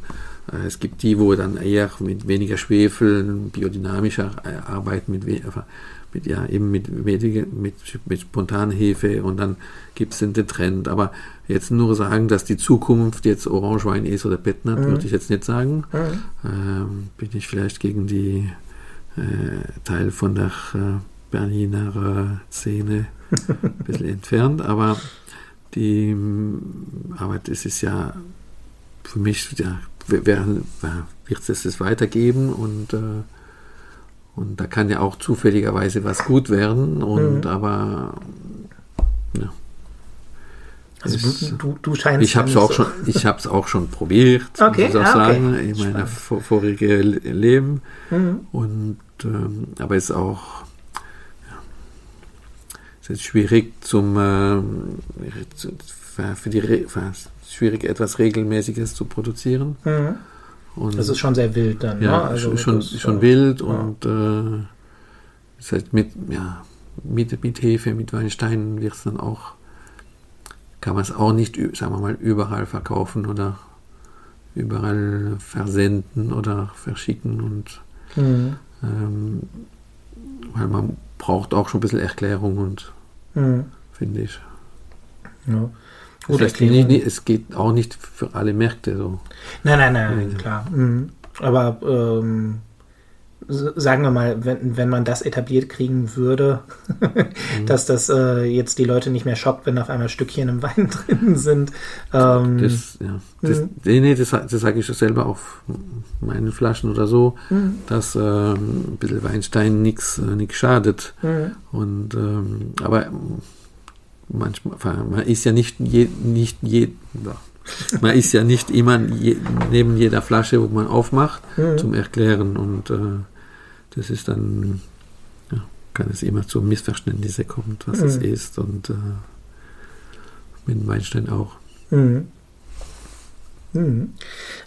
Äh, es gibt die, wo dann eher mit weniger Schwefel, biodynamischer äh, arbeiten, mit, mit, ja, eben mit, mit, mit, mit Spontanhefe und dann gibt es den Trend. Aber jetzt nur sagen, dass die Zukunft jetzt Orangewein ist oder Bettnat, mhm. würde ich jetzt nicht sagen. Mhm. Ähm, bin ich vielleicht gegen die äh, Teil von der äh, Berliner Szene ein bisschen entfernt, aber die, aber das ist ja für mich, ja, wird es es weitergeben und äh, und da kann ja auch zufälligerweise was gut werden. Und mhm. aber ja. Also du, du, du scheinst. Ich habe es auch so. schon, ich habe es auch schon probiert, okay. muss ich auch ah, sagen, in meiner vor, vorigen Leben. Mhm. Und ähm, aber es ist auch es ist schwierig zum äh, für die für, schwierig etwas regelmäßiges zu produzieren. Mhm. Und das ist schon sehr wild dann. Ja, ne? also schon, das, schon ja. wild und äh, das heißt mit, ja, mit, mit Hefe, mit Weinsteinen wird es dann auch, kann man es auch nicht, sagen wir mal, überall verkaufen oder überall versenden oder verschicken und mhm. ähm, weil man braucht auch schon ein bisschen Erklärung und mhm. finde ich. Ja. Gut, heißt, nicht, es geht auch nicht für alle Märkte so. Nein, nein, nein, klar. Mhm. Aber ähm, sagen wir mal, wenn, wenn man das etabliert kriegen würde, mhm. dass das äh, jetzt die Leute nicht mehr schockt, wenn auf einmal Stückchen im Wein drin sind. Ähm, das, ja. Das, mhm. Nee, das, das sage ich selber auf meinen Flaschen oder so, mhm. dass ähm, ein bisschen Weinstein nichts äh, schadet. Mhm. Und ähm, aber manchmal, man ist ja nicht, je, nicht je, man ist ja nicht immer je, neben jeder Flasche, wo man aufmacht, mhm. zum Erklären und äh, das ist dann, ja, kann es immer zu Missverständnissen kommen, was mhm. es ist und äh, mit Weinstein auch. Mhm. Mhm.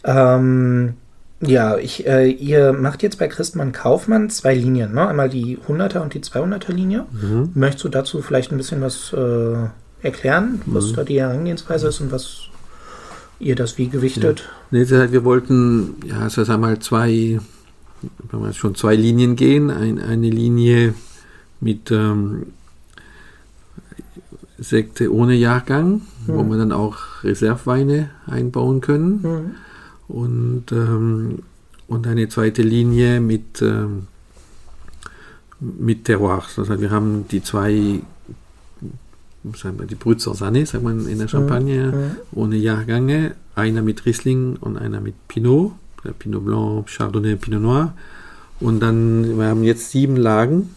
Ähm, ja, ich, äh, ihr macht jetzt bei Christmann Kaufmann zwei Linien, ne? Einmal die 100er und die 200er Linie. Mhm. Möchtest du dazu vielleicht ein bisschen was äh, erklären, was mhm. da die Herangehensweise ist und was ihr das wie gewichtet? Ja. Nee, wir wollten, ja, also sagen wir mal zwei, wenn wir schon zwei Linien gehen. Ein, eine Linie mit ähm, Sekte ohne Jahrgang, mhm. wo wir dann auch Reserveweine einbauen können. Mhm und, ähm, und eine zweite Linie mit, ähm, mit Terroirs. Das heißt, wir haben die zwei, sagen wir, die Brützer Sanne, sagt man in der Champagne, mhm. ohne Jahrgänge. Einer mit Riesling und einer mit Pinot, Pinot Blanc, Chardonnay, Pinot Noir. Und dann, wir haben jetzt sieben Lagen,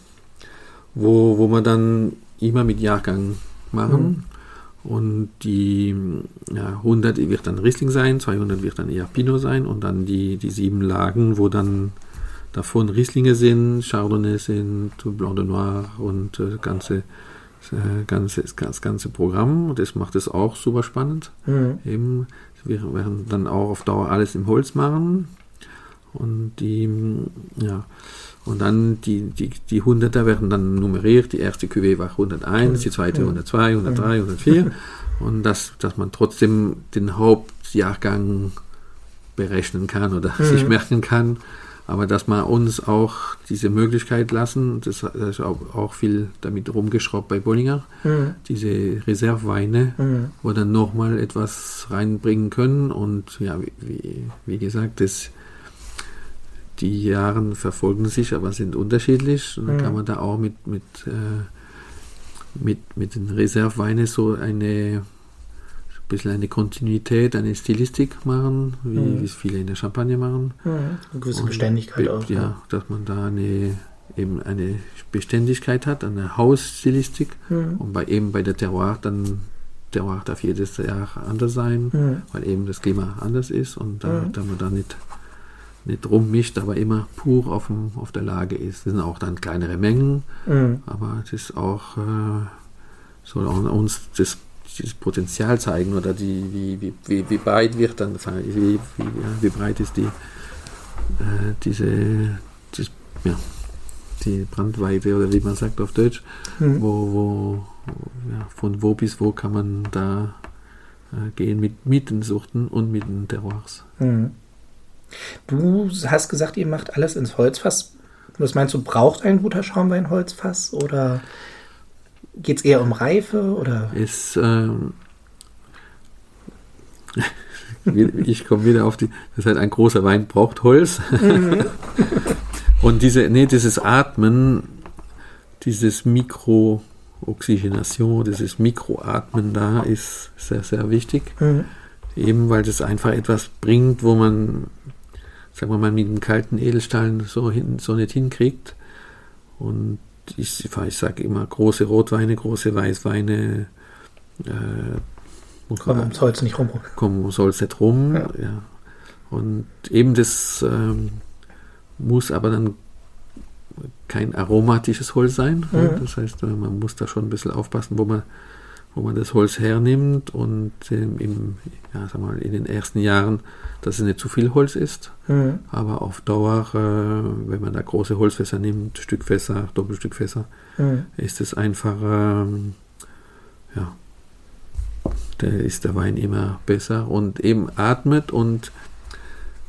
wo, wo wir dann immer mit Jahrgang machen. Mhm. Und die ja, 100 wird dann Riesling sein, 200 wird dann eher Pinot sein und dann die, die sieben Lagen, wo dann davon Rieslinge sind, Chardonnay sind, Blanc de Noir und äh, ganze, äh, ganze, das ganze Programm. Und das macht es auch super spannend. Mhm. Eben, wir werden dann auch auf Dauer alles im Holz machen. Und die, ja, und dann die, die, die Hunderter werden dann nummeriert. Die erste Cuvée war 101, die zweite 102, 103, 104. Und dass, dass man trotzdem den Hauptjahrgang berechnen kann oder sich merken kann. Aber dass man uns auch diese Möglichkeit lassen, das, das ist auch, auch, viel damit rumgeschraubt bei Bollinger, mhm. diese Reserveweine, mhm. wo dann nochmal etwas reinbringen können. Und ja, wie, wie gesagt, das die Jahre verfolgen sich, aber sind unterschiedlich. Und dann mhm. kann man da auch mit, mit, äh, mit, mit den Reserveweinen so eine ein bisschen eine Kontinuität, eine Stilistik machen, wie, mhm. es viele in der Champagne machen. Mhm. Eine gewisse und Beständigkeit auch. Ja, ja, dass man da eine eben eine Beständigkeit hat, eine Hausstilistik mhm. und bei eben bei der Terroir dann Terroir darf jedes Jahr anders sein, mhm. weil eben das Klima anders ist und da, mhm. da man da nicht nicht rummischt, aber immer pur auf, dem, auf der Lage ist. Das sind auch dann kleinere Mengen, mhm. aber es ist auch, äh, soll auch uns das, das Potenzial zeigen oder die, wie, wie, wie, wie breit wird dann, wie, wie, wie breit ist die, äh, diese, das, ja, die Brandweite oder wie man sagt auf Deutsch, mhm. wo, wo, ja, von wo bis wo kann man da äh, gehen mit, mit den Suchten und mit den Terroirs. Mhm. Du hast gesagt, ihr macht alles ins Holzfass. Was meinst du, braucht ein guter Schaumwein Holzfass oder geht es eher um Reife oder? Ist, ähm, ich komme wieder auf die, das heißt, ein großer Wein braucht Holz. Mhm. Und diese, nee, dieses Atmen, dieses Mikrooxygenation, dieses Mikroatmen da ist sehr, sehr wichtig. Mhm. Eben weil das einfach etwas bringt, wo man sagen wir mal, mit einem kalten Edelstahl so, hin, so nicht hinkriegt. Und ich, ich sage immer, große Rotweine, große Weißweine, äh, kommen ums Holz nicht rum. Kommen ums Holz nicht rum, ja. ja. Und eben das ähm, muss aber dann kein aromatisches Holz sein. Mhm. Das heißt, man muss da schon ein bisschen aufpassen, wo man wo man das Holz hernimmt und ähm, im, ja, sag mal, in den ersten Jahren, dass es nicht zu viel Holz ist. Mhm. Aber auf Dauer, äh, wenn man da große Holzfässer nimmt, Stückfässer, Doppelstückfässer, mhm. ist es einfach, ähm, ja, da ist der Wein immer besser und eben atmet und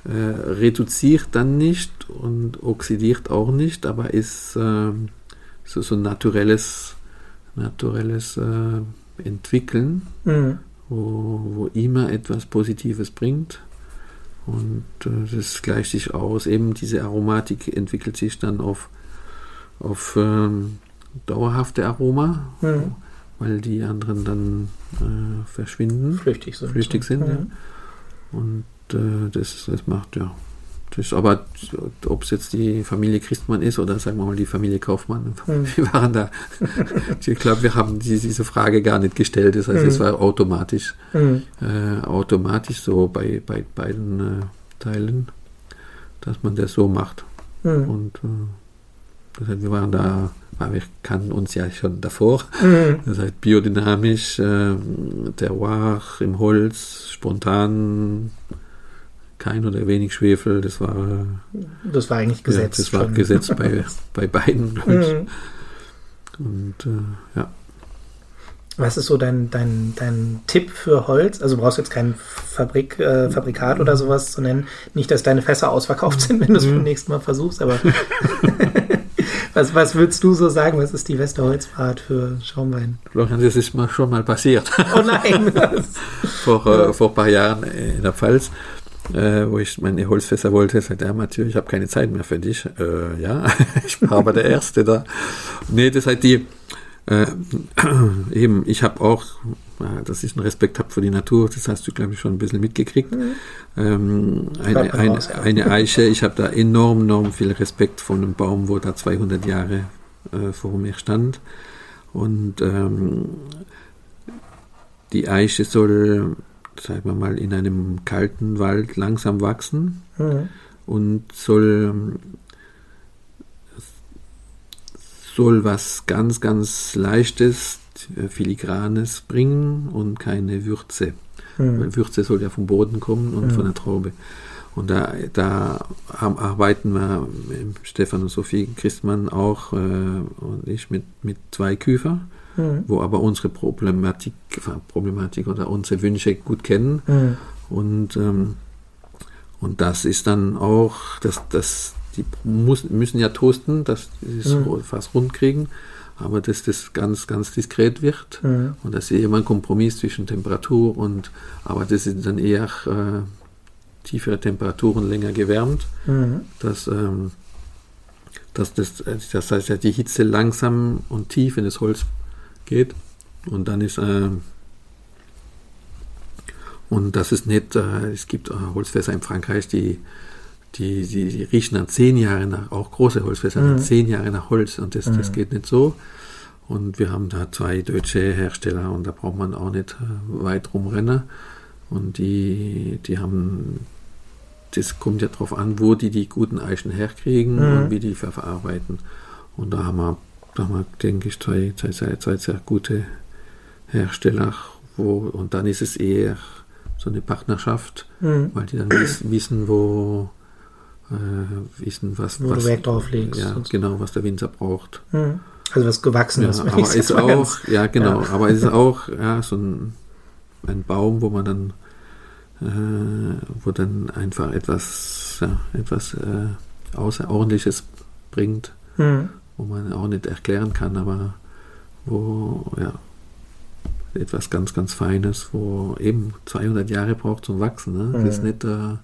äh, reduziert dann nicht und oxidiert auch nicht, aber ist äh, so, so ein naturelles, naturelles äh, entwickeln, mhm. wo, wo immer etwas Positives bringt. Und äh, das gleicht sich aus. Eben diese Aromatik entwickelt sich dann auf, auf ähm, dauerhafte Aroma, mhm. weil die anderen dann äh, verschwinden. Flüchtig sind. Flüchtig sind, mhm. ja. Und äh, das, das macht, ja, das, aber ob es jetzt die Familie Christmann ist oder sagen wir mal die Familie Kaufmann, mhm. wir waren da. ich glaube, wir haben die, diese Frage gar nicht gestellt. Das heißt, mhm. es war automatisch, mhm. äh, automatisch so bei, bei beiden äh, Teilen, dass man das so macht. Mhm. Und äh, das heißt, wir waren da, weil wir kannten uns ja schon davor. Mhm. Das heißt, biodynamisch, äh, Terroir im Holz, spontan kein oder wenig Schwefel, das war. Das war eigentlich gesetzt. Ja, das war schon. gesetzt bei, bei beiden, glaube ich. Mhm. Und äh, ja. Was ist so dein, dein, dein Tipp für Holz? Also du brauchst jetzt kein Fabrik, äh, Fabrikat oder sowas zu nennen. Nicht, dass deine Fässer ausverkauft sind, wenn du es mhm. beim nächsten Mal versuchst, aber was, was würdest du so sagen? Was ist die beste Holzfahrt für Schaumwein? Florian, das ist mal schon mal passiert. Oh nein! vor, äh, vor ein paar Jahren in der Pfalz äh, wo ich meine Holzfässer wollte, sagt er, Mathieu, ich habe keine Zeit mehr für dich. Äh, ja, ich war aber der Erste da. Nee, das halt die, äh, eben, ich habe auch, dass ich einen Respekt habe für die Natur, das hast du, glaube ich, schon ein bisschen mitgekriegt. Mhm. Ähm, eine, eine, ja. eine, Eiche, ich habe da enorm, enorm viel Respekt vor einem Baum, wo da 200 Jahre äh, vor mir stand. Und ähm, die Eiche soll, sagen wir mal, in einem kalten Wald langsam wachsen Mhm. und soll, soll was ganz, ganz Leichtes, äh, Filigranes bringen und keine Würze. Mhm. Weil Würze soll ja vom Boden kommen und Mhm. von der Traube. Und da, da arbeiten wir, Stefan und Sophie Christmann auch äh, und ich mit, mit zwei Küfer, Mhm. wo aber unsere Problematik, Problematik oder unsere Wünsche gut kennen. Mhm. Und, ähm, und das ist dann auch, das, das, die muss, müssen ja toasten, dass sie es Mhm. fast rund kriegen, aber dass das ganz, ganz diskret wird. Mhm. Und das ist immer ein Kompromiss zwischen Temperatur und, aber das sind dann eher äh, tiefere Temperaturen länger gewärmt, Mhm. dass, ähm, dass das, das heißt ja die Hitze langsam und tief in das Holz geht und dann ist ähm, und das ist nicht, äh, es gibt äh, Holzfässer in Frankreich, die, die, die, die riechen dann zehn Jahre nach, auch große Holzfässer, Mhm. zehn Jahre nach Holz und das, das Mhm. geht nicht so. Und wir haben da zwei deutsche Hersteller und da braucht man auch nicht äh, weit rumrennen. Und die, die haben, das kommt ja drauf an, wo die die guten Eichen herkriegen Mhm. und wie die ver- verarbeiten. Und da haben wir, da denke ich, zwei, zwei, zwei, zwei sehr gute Hersteller. Wo, und dann ist es eher so eine Partnerschaft, Mhm. weil die dann wiss, wissen, wo, äh, wissen, was, Wo du was, Wert drauf legst. ja, genau, was der Winzer braucht. Mhm. Also was gewachsen Ja, aber ist auch, ganz- ja genau, Ja. aber es ist auch ja, so ein, ein Baum, wo man dann, äh, wo dann einfach etwas, ja, etwas äh, Außerordentliches bringt, Mhm. Wo man auch nicht erklären kann, aber wo, ja, etwas ganz, ganz Feines, wo eben 200 Jahre braucht zum Wachsen. Ne? Das ist Mhm. nicht, äh,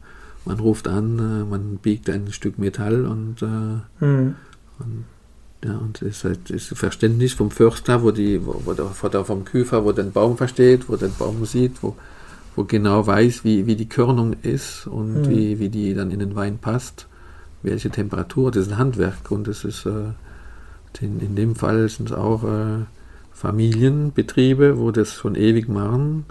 man ruft an, äh, man biegt ein Stück Metall und äh, Mhm. ja, und es ist halt das Verständnis vom Förster, wo die, wo, wo der, wo der vom Küfer, wo den Baum versteht, wo den Baum sieht, wo, wo genau weiß, wie, wie die Körnung ist und Mhm. wie, wie die dann in den Wein passt, welche Temperatur, das ist ein Handwerk und das ist, äh, den, in dem Fall sind es auch äh, Familienbetriebe, wo das schon ewig machen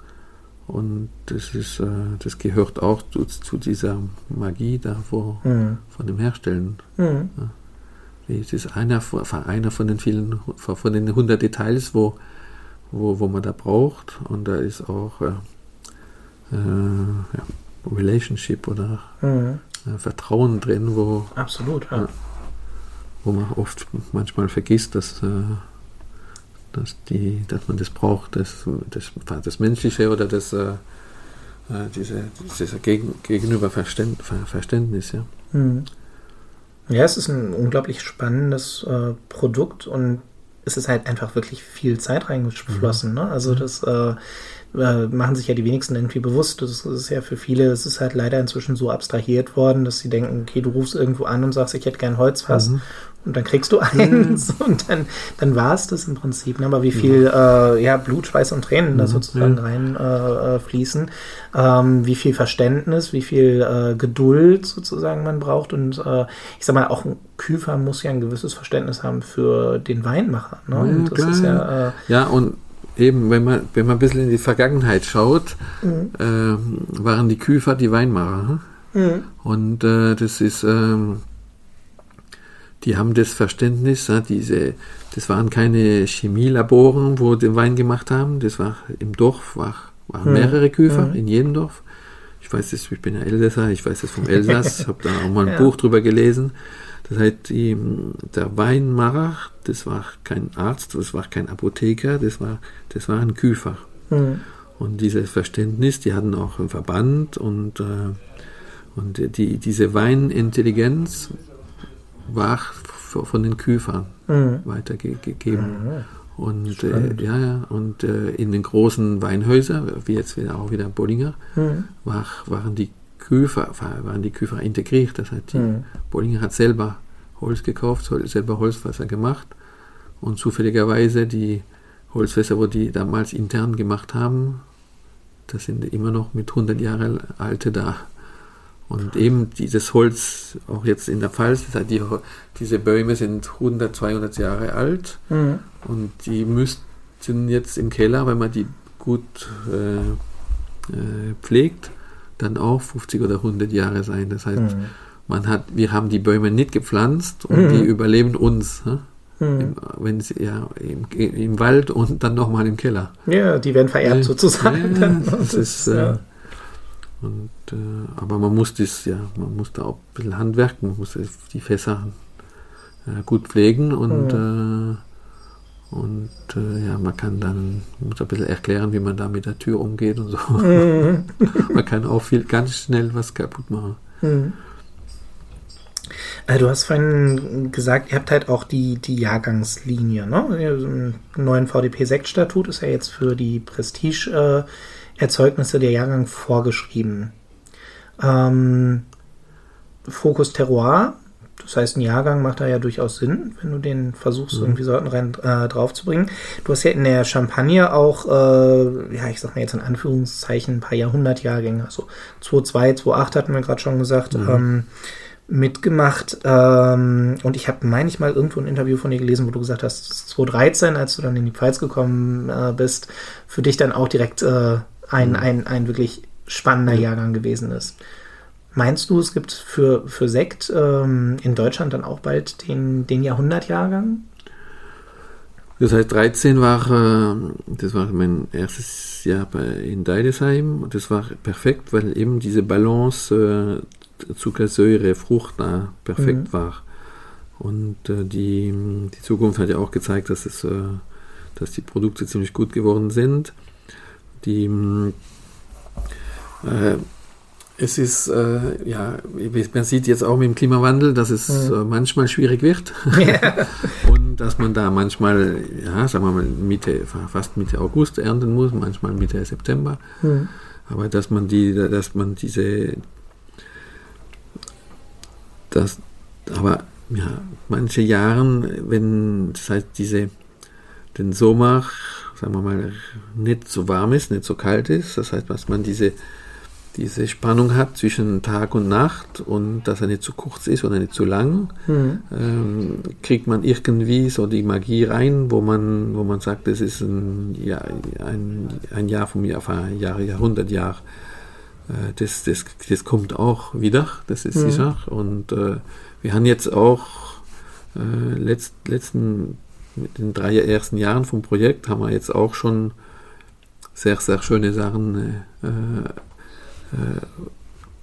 und das ist, äh, das gehört auch zu, zu dieser Magie da Mhm. von dem Herstellen. Mhm. Es ist einer, von- einer von den vielen, von den 100 Details, wo, wo, wo man da braucht. Und da ist auch äh, äh, ja, Relationship oder Mhm. äh, Vertrauen drin, wo, Absolut, ja. Wo man oft manchmal vergisst, dass, äh, dass, die, dass man das braucht, das, das, das Menschliche oder das, äh, äh, diese, dieses Gegen, gegenüber Verständ, Ver- Verständnis. Ja. Mhm. Ja, es ist ein unglaublich spannendes äh, Produkt und es ist halt einfach wirklich viel Zeit reingeflossen. Ne? Also das äh, äh, machen sich ja die wenigsten irgendwie bewusst. Das ist ja für viele, es ist halt leider inzwischen so abstrahiert worden, dass sie denken, okay, du rufst irgendwo an und sagst, ich hätte gern Holzfass Mhm. Und dann kriegst du eins und dann, dann war es das im Prinzip. Ne? Aber wie viel äh, ja, Blut, Schweiß und Tränen da Mhm. sozusagen Ja. rein äh, äh, ähm, wie viel Verständnis, wie viel äh, Geduld sozusagen man braucht und äh, ich sag mal, auch ein Küfer muss ja ein gewisses Verständnis haben für den Weinmacher. Ne? Ja, und das ist ja äh, Ja, und eben, wenn man, wenn man ein bisschen in die Vergangenheit schaut, Mhm. ähm, waren die Küfer die Weinmacher. hm? mhm. Und das ist, ähm, die haben das Verständnis, ja, diese, das waren keine Chemielaboren, wo den Wein gemacht haben, das war im Dorf, war, waren Mhm. mehrere Küfer Mhm. in jedem Dorf. Ich weiß das, ich bin ja Elsässer, ich weiß das vom Elsass, habe da auch mal ein Ja. Buch drüber gelesen. Das heißt, die, der Weinmacher, das war kein Arzt, das war kein Apotheker, das war, das war ein Küfer. Mhm. Und dieses Verständnis, die hatten auch einen Verband und, äh, und die, diese Weinintelligenz war f- von den Küfern Mhm. weitergegeben. Mhm. Und äh, ja, ja, und äh, in den großen Weinhäusern, wie jetzt wieder auch wieder Bollinger, Mhm. war, waren die Küfer, waren die Küfer integriert. Das heißt, die Mhm. Bollinger hat selber Holz gekauft, selber Holzfässer gemacht und zufälligerweise die Holzfässer, wo die damals intern gemacht haben, das sind immer noch mit 100 Jahre alte da. Und eben dieses Holz, auch jetzt in der Pfalz, das die, diese Bäume sind 100, 200 Jahre alt Mhm. und die müssten jetzt im Keller, wenn man die gut äh, äh, pflegt, dann auch 50 oder 100 Jahre sein. Das heißt, mhm. man hat, wir haben die Bäume nicht gepflanzt und mhm. die überleben uns. Ne? Mhm. wenn sie ja im, im, Wald und dann nochmal im Keller. Ja, die werden vererbt ja, sozusagen. Ja, das ist, äh, und, äh, aber man muss das, ja, man muss da auch ein bisschen handwerken, man muss die Fässer äh, gut pflegen und mhm. Und äh, ja, man kann dann, muss ein bisschen erklären, wie man da mit der Tür umgeht und so. Mhm. man kann auch viel ganz schnell was kaputt machen. Mhm. Äh, du hast vorhin gesagt, ihr habt halt auch die, die Jahrgangslinie. Ne? Im neuen VDP-Sekt-Statut ist ja jetzt für die Prestige-Erzeugnisse der Jahrgang vorgeschrieben. Ähm, Fokus Terroir das heißt, ein Jahrgang macht da ja durchaus Sinn, wenn du den versuchst, mhm. irgendwie Sorten rein äh, draufzubringen. Du hast ja in der Champagne auch, äh, ja, ich sag mal jetzt in Anführungszeichen, ein paar Jahrhundertjahrgänge, also 2.2, 2.8 hatten wir gerade schon gesagt, mhm. ähm, mitgemacht. Ähm, und ich habe, meine ich mal, irgendwo ein Interview von dir gelesen, wo du gesagt hast, 2013, als du dann in die Pfalz gekommen äh, bist, für dich dann auch direkt äh, ein, mhm. ein, ein wirklich spannender Jahrgang gewesen ist. Meinst du, es gibt für, für Sekt ähm, in Deutschland dann auch bald den, den Jahrhundertjahrgang? Das heißt, 13 war, äh, das war mein erstes Jahr bei, in Deidesheim und das war perfekt, weil eben diese Balance äh, Zuckersäure, Frucht da perfekt mhm. war. Und äh, die, die Zukunft hat ja auch gezeigt, dass, es, äh, dass die Produkte ziemlich gut geworden sind. Die äh, es ist, äh, ja, man sieht jetzt auch mit dem Klimawandel, dass es mhm. äh, manchmal schwierig wird. Ja. und dass man da manchmal, ja, sagen wir mal, Mitte, fast Mitte August ernten muss, manchmal Mitte September. Mhm. Aber dass man die, dass man diese, das, aber ja, manche Jahren, wenn, das heißt, diese, den Sommer, sagen wir mal, nicht so warm ist, nicht so kalt ist, das heißt, dass man diese diese Spannung hat zwischen Tag und Nacht und dass er nicht zu kurz ist oder nicht zu lang, mhm. ähm, kriegt man irgendwie so die Magie rein, wo man, wo man sagt, das ist ein, ja, ein, ein Jahr vom Jahr, ein Jahr, Jahrhundertjahr. Äh, das, das, das kommt auch wieder, das ist mhm. sicher. Und äh, wir haben jetzt auch äh, letzt, letzten, mit den drei ersten Jahren vom Projekt haben wir jetzt auch schon sehr, sehr schöne Sachen äh, äh,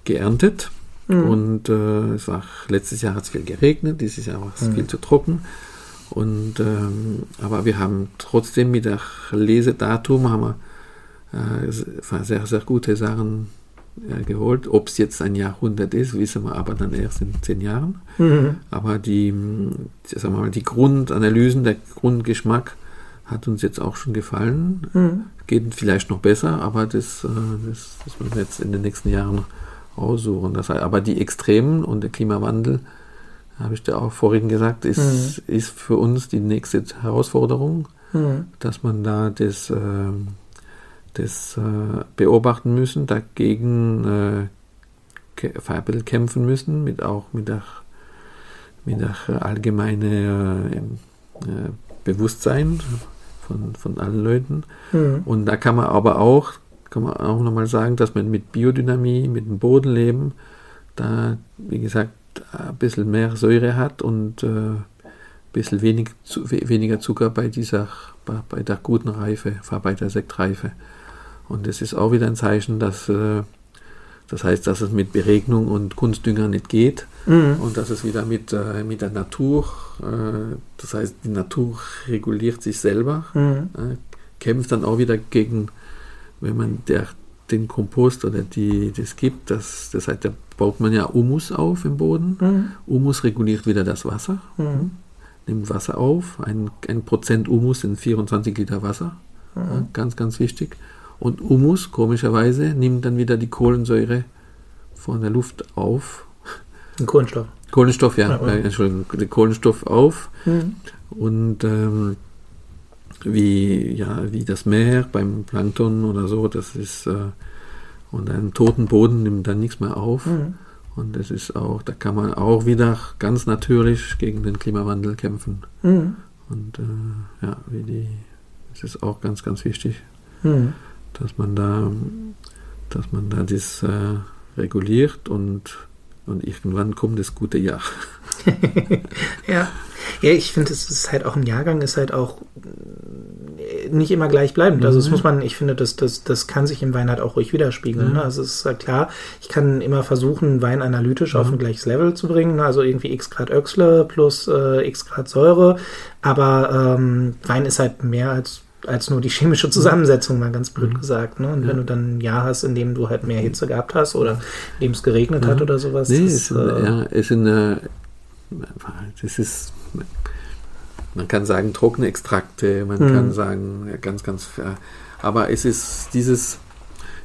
geerntet. Mhm. Und äh, es war letztes Jahr hat es viel geregnet, dieses Jahr war es mhm. viel zu trocken. Und ähm, aber wir haben trotzdem mit der Lesedatum haben wir äh, sehr, sehr gute Sachen äh, geholt. Ob es jetzt ein Jahrhundert ist, wissen wir aber dann erst in zehn Jahren. Mhm. Aber die, sagen wir mal, die Grundanalysen, der Grundgeschmack hat uns jetzt auch schon gefallen. Mhm. Geht vielleicht noch besser, aber das, äh, das, das werden wir jetzt in den nächsten Jahren aussuchen. Das heißt, aber die Extremen und der Klimawandel, habe ich dir auch vorhin gesagt, ist, mhm. ist für uns die nächste Herausforderung, mhm. dass man da das, äh, das äh, beobachten müssen, dagegen äh, kämpfen müssen, mit auch mit der, mit der allgemeinen äh, Bewusstsein von, von allen Leuten. Mhm. Und da kann man aber auch, kann man auch nochmal sagen, dass man mit Biodynamie, mit dem Bodenleben, da, wie gesagt, ein bisschen mehr Säure hat und äh, ein bisschen wenig, zu, weniger Zucker bei dieser, bei, bei, der guten Reife, bei der Sektreife. Und das ist auch wieder ein Zeichen, dass äh, das heißt, dass es mit Beregnung und Kunstdünger nicht geht mhm. und dass es wieder mit, äh, mit der Natur, äh, das heißt, die Natur reguliert sich selber, mhm. äh, kämpft dann auch wieder gegen, wenn man der, den Kompost oder die, das gibt, das, das heißt, da baut man ja Humus auf im Boden. Mhm. Humus reguliert wieder das Wasser, mhm. Hm, nimmt Wasser auf. Ein, ein Prozent Humus sind 24 Liter Wasser. Mhm. Ganz, ganz wichtig. Und Humus, komischerweise, nimmt dann wieder die Kohlensäure von der Luft auf. Den Kohlenstoff. Kohlenstoff, ja, ja, äh, Entschuldigung, den Kohlenstoff auf. Mhm. Und ähm, wie, ja, wie das Meer beim Plankton oder so, das ist, äh, und einen toten Boden nimmt dann nichts mehr auf. Mhm. Und das ist auch, da kann man auch wieder ganz natürlich gegen den Klimawandel kämpfen. Mhm. Und äh, ja, wie die, das ist auch ganz, ganz wichtig. Mhm. Dass man da, dass man da das äh, reguliert und, und irgendwann kommt das gute Jahr. ja. Ja, ich finde, es ist halt auch ein Jahrgang, ist halt auch nicht immer gleichbleibend. Also, das mhm. muss man, ich finde, das, das, das kann sich im Wein halt auch ruhig widerspiegeln. Mhm. Ne? Also, es ist halt klar, ich kann immer versuchen, Wein analytisch mhm. auf ein gleiches Level zu bringen. Ne? Also, irgendwie x Grad Öxle plus äh, x Grad Säure. Aber ähm, Wein ist halt mehr als als nur die chemische mhm. Zusammensetzung, mal ganz blöd mhm. gesagt. Ne? Und ja. wenn du dann ein Jahr hast, in dem du halt mehr Hitze gehabt hast oder in dem es geregnet ja. hat oder sowas. Nee, das, sind, äh, ja, es sind, äh, das ist man kann sagen trockene Extrakte, man mhm. kann sagen ganz, ganz, aber es ist dieses,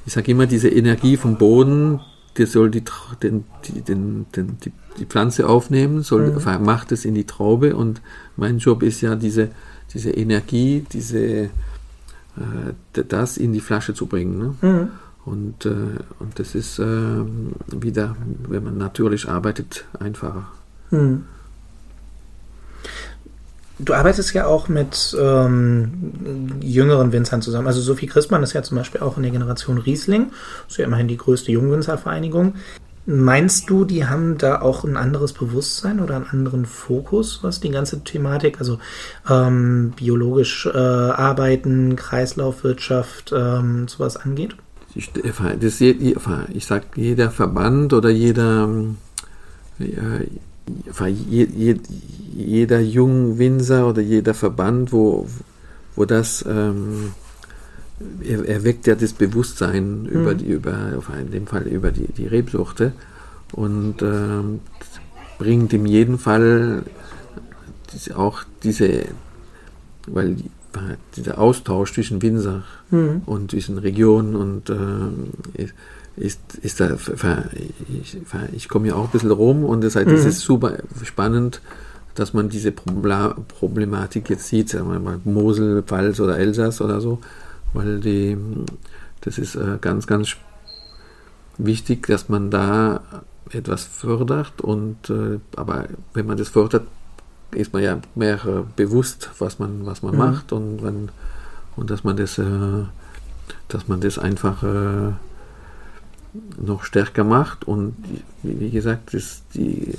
ich sage immer, diese Energie vom Boden, der soll die, den, die, den, den, die, die Pflanze aufnehmen, soll, mhm. macht es in die Traube und mein Job ist ja diese, diese Energie, diese, äh, das in die Flasche zu bringen. Ne? Mhm. Und, äh, und das ist äh, wieder, wenn man natürlich arbeitet, einfacher. Mhm. Du arbeitest ja auch mit ähm, jüngeren Winzern zusammen. Also Sophie Christmann ist ja zum Beispiel auch in der Generation Riesling. Das ist ja immerhin die größte Jungwinzervereinigung. Meinst du, die haben da auch ein anderes Bewusstsein oder einen anderen Fokus, was die ganze Thematik, also ähm, biologisch äh, arbeiten, Kreislaufwirtschaft, ähm, sowas angeht? Ich, das, ich sag, jeder Verband oder jeder, äh, jeder Jungwinzer oder jeder Verband, wo, wo das ähm, er, erweckt ja das Bewusstsein mhm. über die, über, in dem Fall über die, die Rebsorte und ähm, bringt in jedem Fall auch diese, weil dieser Austausch zwischen Winzer mhm. und diesen Regionen und äh, ist, ist da, ich, ich komme ja auch ein bisschen rum und heißt, mhm. das ist super spannend, dass man diese Problematik jetzt sieht, sagen wir mal Mosel, Pfalz oder Elsass oder so, weil die, das ist äh, ganz, ganz wichtig, dass man da etwas fördert und äh, aber wenn man das fördert, ist man ja mehr äh, bewusst, was man, was man mhm. macht und wenn, und dass man das, dass man das einfach noch stärker macht. Und wie gesagt, das, die,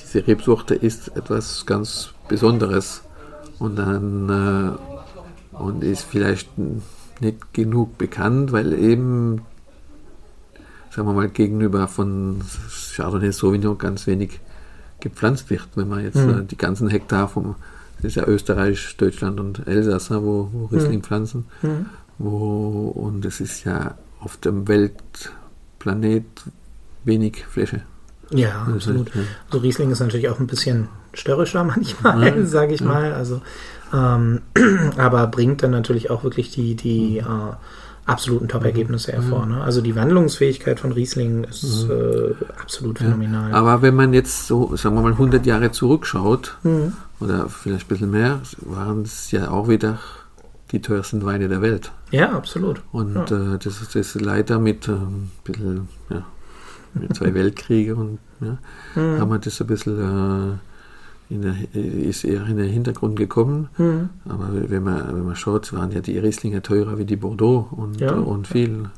diese Rebsorte ist etwas ganz Besonderes. Und dann und ist vielleicht nicht genug bekannt, weil eben, sagen wir mal, gegenüber von Chardonnay Sauvignon ganz wenig gepflanzt wird. Wenn man jetzt mhm. äh, die ganzen Hektar vom, das ist ja Österreich, Deutschland und Elsass, ne, wo, wo Riesling mhm. pflanzen, mhm. wo, und es ist ja auf dem Weltplanet wenig Fläche. Ja, das absolut. Also Riesling ist natürlich auch ein bisschen störrischer manchmal, ja, sage ich ja. mal. Also, ähm, aber bringt dann natürlich auch wirklich die, die mhm. äh, absoluten Top-Ergebnisse mhm. hervor. Ne? Also die Wandlungsfähigkeit von Riesling ist mhm. äh, absolut phänomenal. Aber wenn man jetzt so, sagen wir mal, 100 Jahre zurückschaut, mhm. oder vielleicht ein bisschen mehr, waren es ja auch wieder die teuersten Weine der Welt. Ja, absolut. Und ja. Äh, das, ist, das ist leider mit ähm, bisschen, ja, mit zwei Weltkriegen und ja, mhm. haben wir das ein bisschen äh, der, ist eher in den Hintergrund gekommen. Mhm. Aber wenn man, wenn man schaut, waren ja die Rieslinge teurer wie die Bordeaux und, ja. und viel.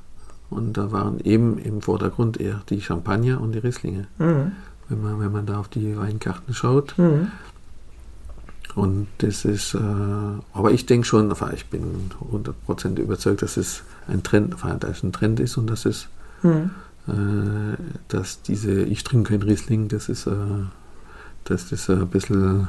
Und da waren eben im Vordergrund eher die Champagner und die Rieslinge. Mhm. Wenn, man, wenn man da auf die Weinkarten schaut. Mhm. Und das ist, äh, aber ich denke schon, ich bin 100% überzeugt, dass es ein Trend, dass es ein Trend ist und dass es, mhm. äh, dass diese, ich trinke kein Riesling, das ist, äh, dass das ein bisschen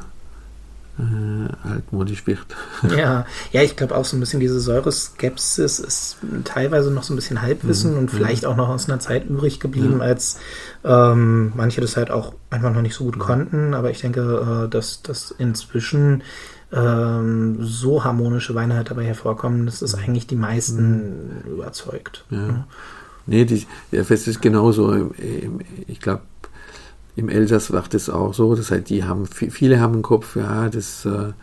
äh, altmodisch wird. Ja, ja, ich glaube auch so ein bisschen diese Säureskepsis ist teilweise noch so ein bisschen Halbwissen mhm. und vielleicht auch noch aus einer Zeit übrig geblieben, ja. als ähm, manche das halt auch einfach noch nicht so gut konnten. Aber ich denke, äh, dass, dass inzwischen ähm, so harmonische Weine halt dabei hervorkommen, dass es eigentlich die meisten mhm. überzeugt. Ja. ja. Nee, die, ja, es ist genauso. Ich glaube, im Elsass war das auch so. Das heißt, die haben, viele haben im Kopf, ja, das äh,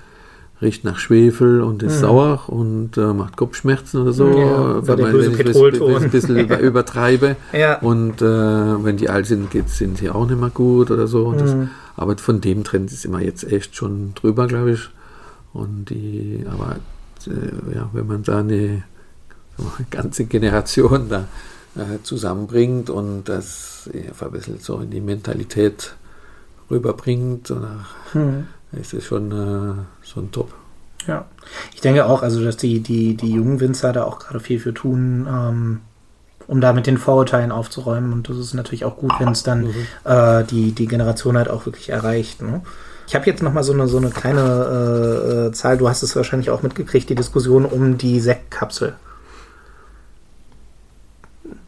riecht nach Schwefel und ist mhm. sauer und äh, macht Kopfschmerzen oder so, ja, wenn, man, wenn ich ein bisschen übertreibe. Ja. Und äh, wenn die alt sind, geht, sind sie auch nicht mehr gut oder so. Mhm. Das, aber von dem Trend ist immer jetzt echt schon drüber, glaube ich. Und die, aber äh, ja, wenn man da eine eine ganze Generation da äh, zusammenbringt und das ein bisschen so in die Mentalität rüberbringt. Oder hm. ist es schon äh, so ein Top. Ja, ich denke auch, also dass die, die, die jungen Winzer da auch gerade viel für tun, ähm, um da mit den Vorurteilen aufzuräumen. Und das ist natürlich auch gut, wenn es dann mhm. äh, die, die Generation halt auch wirklich erreicht. Ne? Ich habe jetzt noch mal so eine, so eine kleine äh, äh, Zahl, du hast es wahrscheinlich auch mitgekriegt, die Diskussion um die Sektkapsel.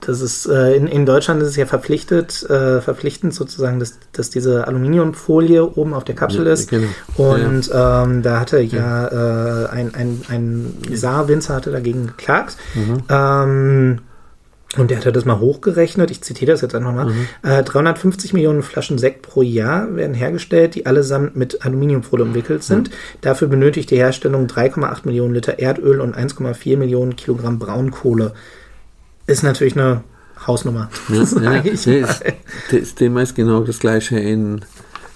Das ist äh, in, in Deutschland ist es ja verpflichtet, äh, verpflichtend sozusagen, dass, dass diese Aluminiumfolie oben auf der Kapsel ja, ist. Genau. Und ja. ähm, da hatte ja, ja äh, ein, ein, ein Saarwinzer hatte dagegen geklagt. Mhm. Ähm, und der hatte das mal hochgerechnet, ich zitiere das jetzt einfach mal. Mhm. Äh, 350 Millionen Flaschen Sekt pro Jahr werden hergestellt, die allesamt mit Aluminiumfolie umwickelt sind. Mhm. Dafür benötigt die Herstellung 3,8 Millionen Liter Erdöl und 1,4 Millionen Kilogramm Braunkohle. Ist natürlich eine Hausnummer. Ja, ja, das, das Thema ist genau das gleiche in,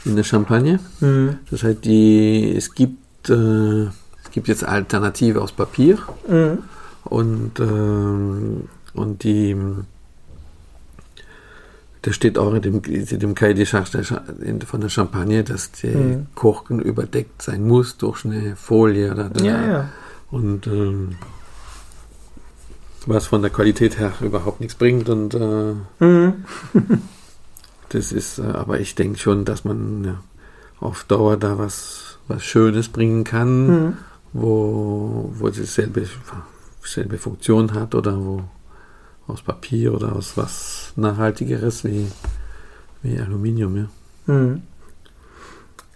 in der Champagne. Mhm. Das heißt, die, es gibt, äh, es gibt jetzt Alternative aus Papier. Mhm. Und äh, und die, da steht auch in dem, dem des von der Champagne, dass der mhm. Korken überdeckt sein muss durch eine Folie. Oder, oder. Ja, ja. Und ähm, was von der Qualität her überhaupt nichts bringt. Und äh, mhm. das ist, äh, aber ich denke schon, dass man ja, auf Dauer da was, was Schönes bringen kann, mhm. wo, wo es dieselbe, dieselbe Funktion hat oder wo aus Papier oder aus was Nachhaltigeres wie, wie Aluminium. Ja. Mhm.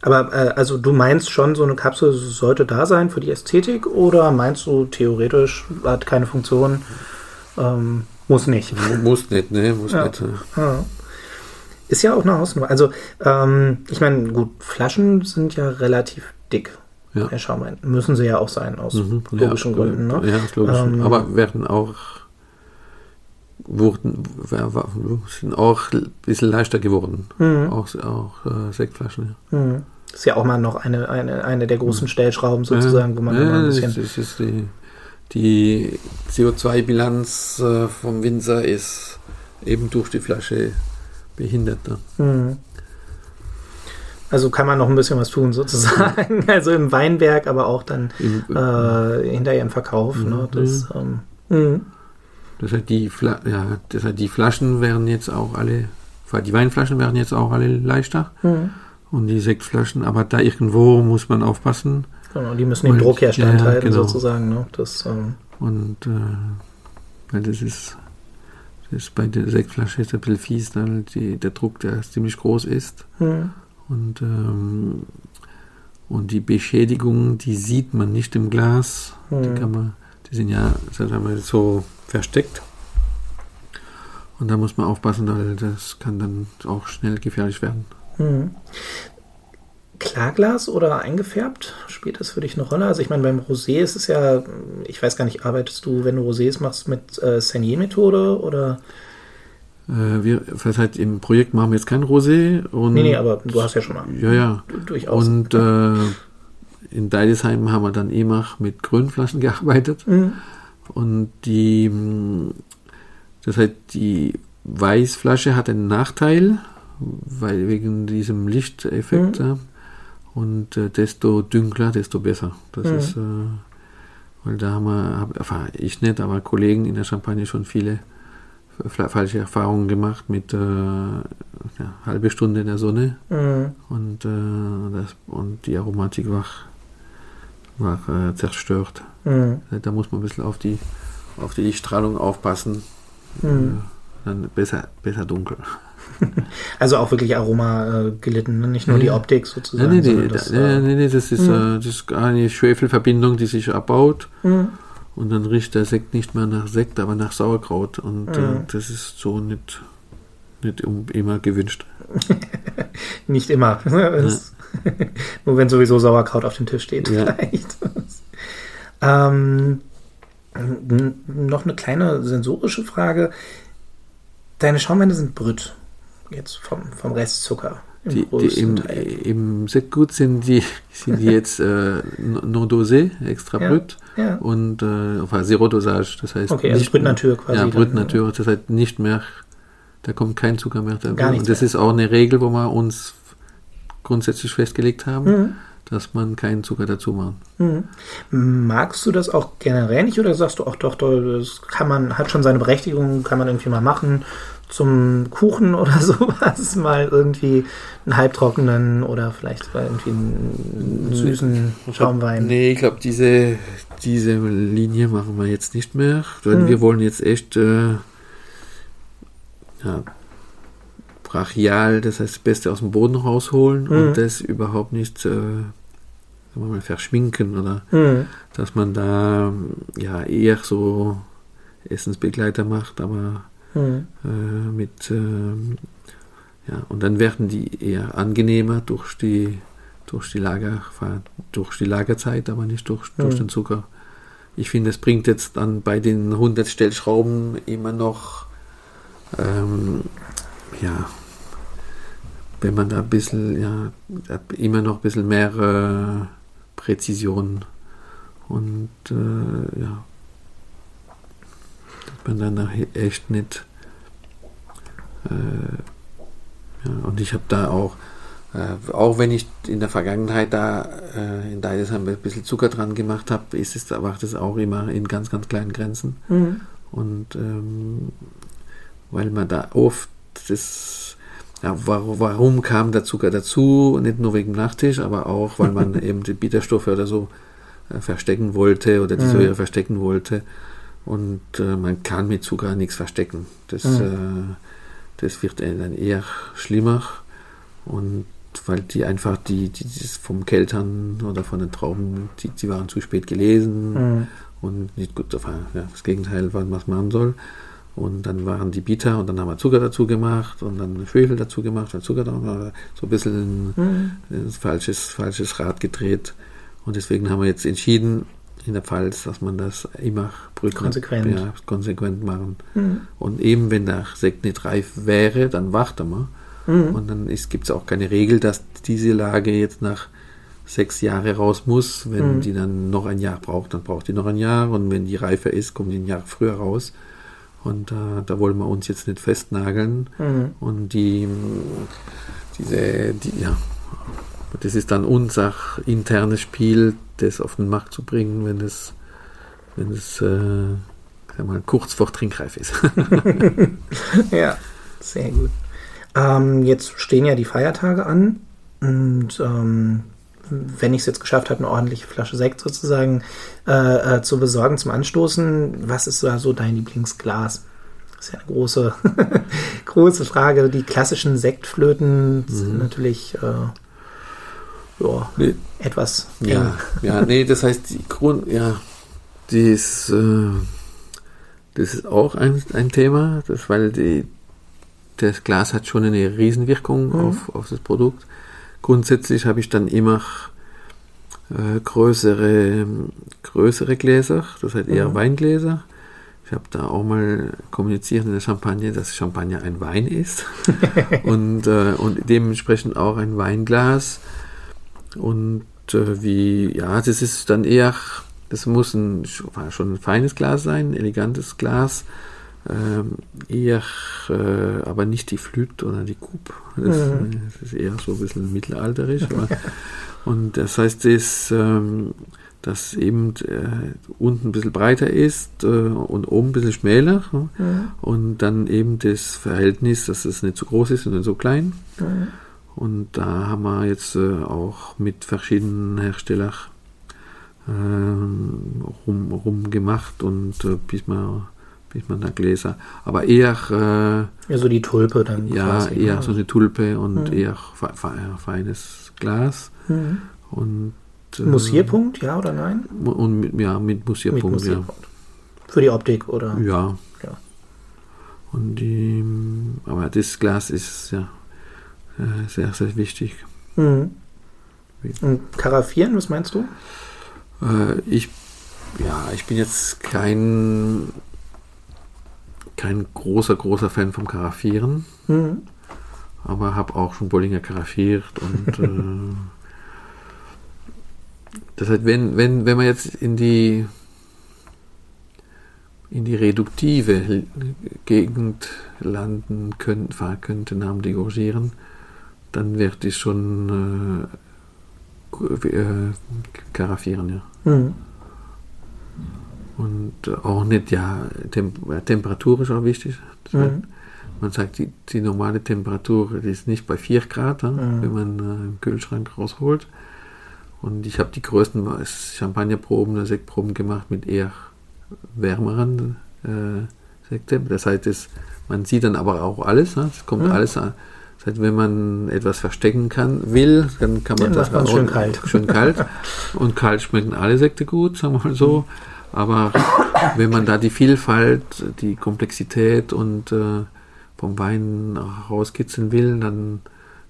Aber äh, also du meinst schon, so eine Kapsel sollte da sein für die Ästhetik oder meinst du theoretisch hat keine Funktion? Ähm, muss nicht. Muss nicht, ne? Muss ja. nicht. Ja. Ist ja auch eine Hausnummer. Also, ähm, ich meine, gut, Flaschen sind ja relativ dick. Ja. Herr Schaumann. Müssen sie ja auch sein, aus mhm. logischen ja, Gründen. Ne? Ja, aus logischen. Ähm, Aber werden auch wurden, sind auch ein bisschen leichter geworden. Mhm. Auch, auch äh, Sektflaschen. Ja. Mhm. Ist ja auch mal noch eine, eine, eine der großen mhm. Stellschrauben sozusagen, wo man ja, immer ein bisschen. Das ist die, die CO2-Bilanz äh, vom Winzer ist eben durch die Flasche behindert. Mhm. Also kann man noch ein bisschen was tun, sozusagen. Also im Weinberg, aber auch dann Im, äh, hinterher im Verkauf. Ne? Das, ähm, mhm. Das heißt, die, Fla ja, das heißt, die Flaschen wären jetzt auch alle, die Weinflaschen wären jetzt auch alle leichter. Mhm. Und die Sektflaschen, aber da irgendwo muss man aufpassen. Genau, die müssen den Druck ja standhalten, genau. sozusagen. Ne? Das, ähm Und äh, weil das ist, das ist bei der Sektflasche ist ein bisschen fies, weil die, der Druck, der ziemlich groß ist. Mhm. Und, ähm, und die Beschädigung, die sieht man nicht im Glas. Mhm. Die kann man, die sind ja, sagen wir, so versteckt. Und da muss man aufpassen, weil das kann dann auch schnell gefährlich werden. Mhm. Klarglas oder eingefärbt? Spielt das für dich eine Rolle? Also ich meine, beim Rosé ist es ja, ich weiß gar nicht, arbeitest du, wenn du Rosés machst, mit äh, Senier-Methode oder? Äh, wir, das heißt, im Projekt machen wir jetzt kein Rosé. Und, nee, nee, aber du hast ja schon mal. Ja, ja. Durchaus. Und äh, in Deidesheim haben wir dann EMAch mit Grünflaschen gearbeitet. Mhm. Und die, das heißt, die Weißflasche hat einen Nachteil, weil wegen diesem Lichteffekt. Mhm. Und äh, desto dünkler, desto besser. Das mhm. ist, äh, weil da haben wir, hab, also ich nicht, aber Kollegen in der Champagne schon viele falsche Erfahrungen gemacht mit äh, ja, halbe Stunde in der Sonne mhm. und, äh, das, und die Aromatik war, war äh, zerstört. Mhm. Da muss man ein bisschen auf die, auf die Lichtstrahlung aufpassen. Mhm. Dann besser, besser dunkel. Also auch wirklich Aroma äh, gelitten, ne? nicht nur die Optik sozusagen. Nee, nee, das, äh, nee, nee, das ist, mhm. äh, das ist eine Schwefelverbindung, die sich abbaut. Mhm. Und dann riecht der Sekt nicht mehr nach Sekt, aber nach Sauerkraut. Und äh, mhm. das ist so nicht, nicht immer gewünscht. nicht immer. Nur wenn sowieso Sauerkraut auf dem Tisch steht, ja. vielleicht. Ähm, noch eine kleine sensorische Frage. Deine Schaumweine sind Brüt, jetzt vom, vom Restzucker. Im, die, die im, im Sektgut sind die, sind die jetzt äh, non dosé, extra Ja, brüt ja. und äh, enfin, Zero Dosage, das heißt Okay, also nicht Brut Natur quasi Ja, dann, Brut ja. Natur, das heißt nicht mehr, da kommt kein Zucker mehr nichts und das mehr. ist auch eine Regel, wo wir uns grundsätzlich festgelegt haben, Mhm. dass man keinen Zucker dazu macht. Magst du das auch generell nicht oder sagst du auch doch, doch, das kann man, hat schon seine Berechtigung, kann man irgendwie mal machen zum Kuchen oder sowas, mal irgendwie einen halbtrockenen oder vielleicht sogar irgendwie einen süßen Schaumwein. Nee, ich glaube, diese, diese Linie machen wir jetzt nicht mehr, weil Mhm. wir wollen jetzt echt äh, ja, brachial, das heißt das Beste aus dem Boden rausholen Mhm. und das überhaupt nicht äh, mal, verschminken oder Mhm. dass man da ja eher so Essensbegleiter macht, aber Mhm. äh, mit ähm, ja und dann werden die eher angenehmer durch die durch die Lager durch die Lagerzeit, aber nicht durch, durch Mhm. den Zucker. Ich finde, es bringt jetzt dann bei den 100 Stellschrauben immer noch ähm, ja wenn man da ein bisschen ja immer noch ein bisschen mehr äh, Präzision und äh, ja man dann nachher echt nicht äh, ja, und ich habe da auch äh, auch wenn ich in der Vergangenheit da äh, in Deidesheim ein bisschen Zucker dran gemacht habe, ist es aber das auch immer in ganz, ganz kleinen Grenzen. Mhm. Und ähm, weil man da oft das, ja, warum, warum kam der Zucker dazu? Nicht nur wegen dem Nachtisch, aber auch, weil man eben die Bitterstoffe oder so äh, verstecken wollte oder die Mhm. Säure verstecken wollte. Und äh, man kann mit Zucker nichts verstecken. Das, Mhm. äh, das wird dann eher schlimmer. Und weil die einfach die, die das vom Keltern oder von den Trauben, die, die waren zu spät gelesen Mhm. und nicht gut, war ja, das Gegenteil, was man machen soll. Und dann waren die bitter und dann haben wir Zucker dazu gemacht und dann Schwefel dazu gemacht, weil Zucker da war, so ein bisschen Mhm. ein falsches, falsches Rad gedreht. Und deswegen haben wir jetzt entschieden in der Pfalz, dass man das immer brüten, Konsequent. Ja, konsequent machen. Mhm. Und eben wenn der Sekt nicht reif wäre, dann warten wir. Mhm. Und dann gibt es auch keine Regel, dass diese Lage jetzt nach sechs Jahre raus muss. Wenn Mhm. die dann noch ein Jahr braucht, dann braucht die noch ein Jahr. Und wenn die reifer ist, kommt die ein Jahr früher raus. Und äh, da wollen wir uns jetzt nicht festnageln. Mhm. Und die, diese, die, ja, das ist dann unser internes Spiel, das auf den Markt zu bringen, wenn es, wenn es, äh, sag mal, kurz vor trinkreif ist. Ja, sehr gut. Ähm, jetzt stehen ja die Feiertage an und ähm, wenn ich es jetzt geschafft habe, eine ordentliche Flasche Sekt sozusagen äh, äh, zu besorgen zum Anstoßen, was ist da so dein Lieblingsglas? Das ist ja eine große, große Frage. Die klassischen Sektflöten sind natürlich äh, ja, Nee, etwas eng. Ja, ja, nee, das heißt, die Grund, ja, die ist, äh, das ist auch ein, ein Thema, das, weil die, das Glas hat schon eine Riesenwirkung Mhm. auf, auf das Produkt. Grundsätzlich habe ich dann immer äh, größere, größere Gläser, das heißt eher Mhm. Weingläser. Ich habe da auch mal kommuniziert in der Champagne, dass Champagner ein Wein ist und, äh, und dementsprechend auch ein Weinglas. Und äh, wie, ja, das ist dann eher, das muss ein, schon ein feines Glas sein, ein elegantes Glas. Ähm, eher, äh, aber nicht die Flüt oder die Coupe. Das, Mhm. äh, das ist eher so ein bisschen mittelalterisch. aber, und das heißt, das, ähm, dass eben äh, unten ein bisschen breiter ist äh, und oben ein bisschen schmäler. Mhm. Und dann eben das Verhältnis, dass es nicht so groß ist und nicht so klein. Mhm. Und da haben wir jetzt äh, auch mit verschiedenen Herstellern ähm, rum, rum gemacht und äh, bis man bis man da Gläser. Aber eher äh, Ja, so die Tulpe dann. ja quasi, eher ne? so eine Tulpe und Mhm. eher fe fe feines Glas Mhm. und äh, Musierpunkt, ja oder nein? und mit, ja mit Musierpunkt, Mit Musierpunkt. Für die Optik, oder? ja. ja. Ja. Und die, aber das Glas ist ja äh, sehr, sehr wichtig. Mhm. Und Karaffieren, was meinst du? Äh, ich, ja, ich bin jetzt kein, kein großer, großer Fan vom Karaffieren, Mhm. aber habe auch schon Bollinger karaffiert und Das heißt, wenn, wenn, wenn man jetzt in die in die reduktive Gegend landen könnte, fahren könnte, Namen degorgieren, dann wird es schon äh, äh, karaffieren, ja. Mhm. Und auch nicht, ja, Tem Temperatur ist auch wichtig. Mhm. Man sagt, die, die, normale Temperatur die ist nicht bei 4 Grad, mhm. wenn man äh, im Kühlschrank rausholt. Und ich habe die größten Champagnerproben oder Sektproben gemacht mit eher wärmeren äh, Sekte. Das heißt, es, man sieht dann aber auch alles. Ne? Es kommt mhm. alles an. Das heißt, wenn man etwas verstecken kann, will, dann kann man ja, das auch schön kalt. Schön kalt. Und kalt schmecken alle Sekte gut, sagen wir mal so. Aber wenn man da die Vielfalt, die Komplexität und äh, vom Wein rauskitzeln will, dann,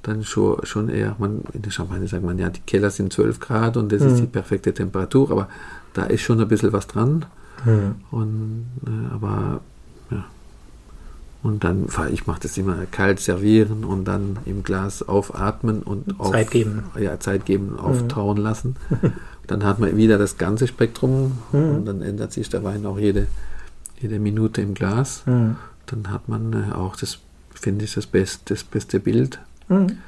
dann schon, schon eher, man, in der Champagne sagt man ja, die Keller sind 12 Grad und das mhm. ist die perfekte Temperatur, aber da ist schon ein bisschen was dran. Mhm. Und, äh, aber. Und dann, ich mache das immer kalt servieren und dann im Glas aufatmen und auf, Zeit geben. Ja, Zeit geben, mhm. auftauen mhm. lassen. dann hat man wieder das ganze Spektrum mhm. und dann ändert sich der Wein auch jede, jede Minute im Glas. Mhm. Dann hat man äh, auch das, finde ich, das, best, das beste Bild, mhm.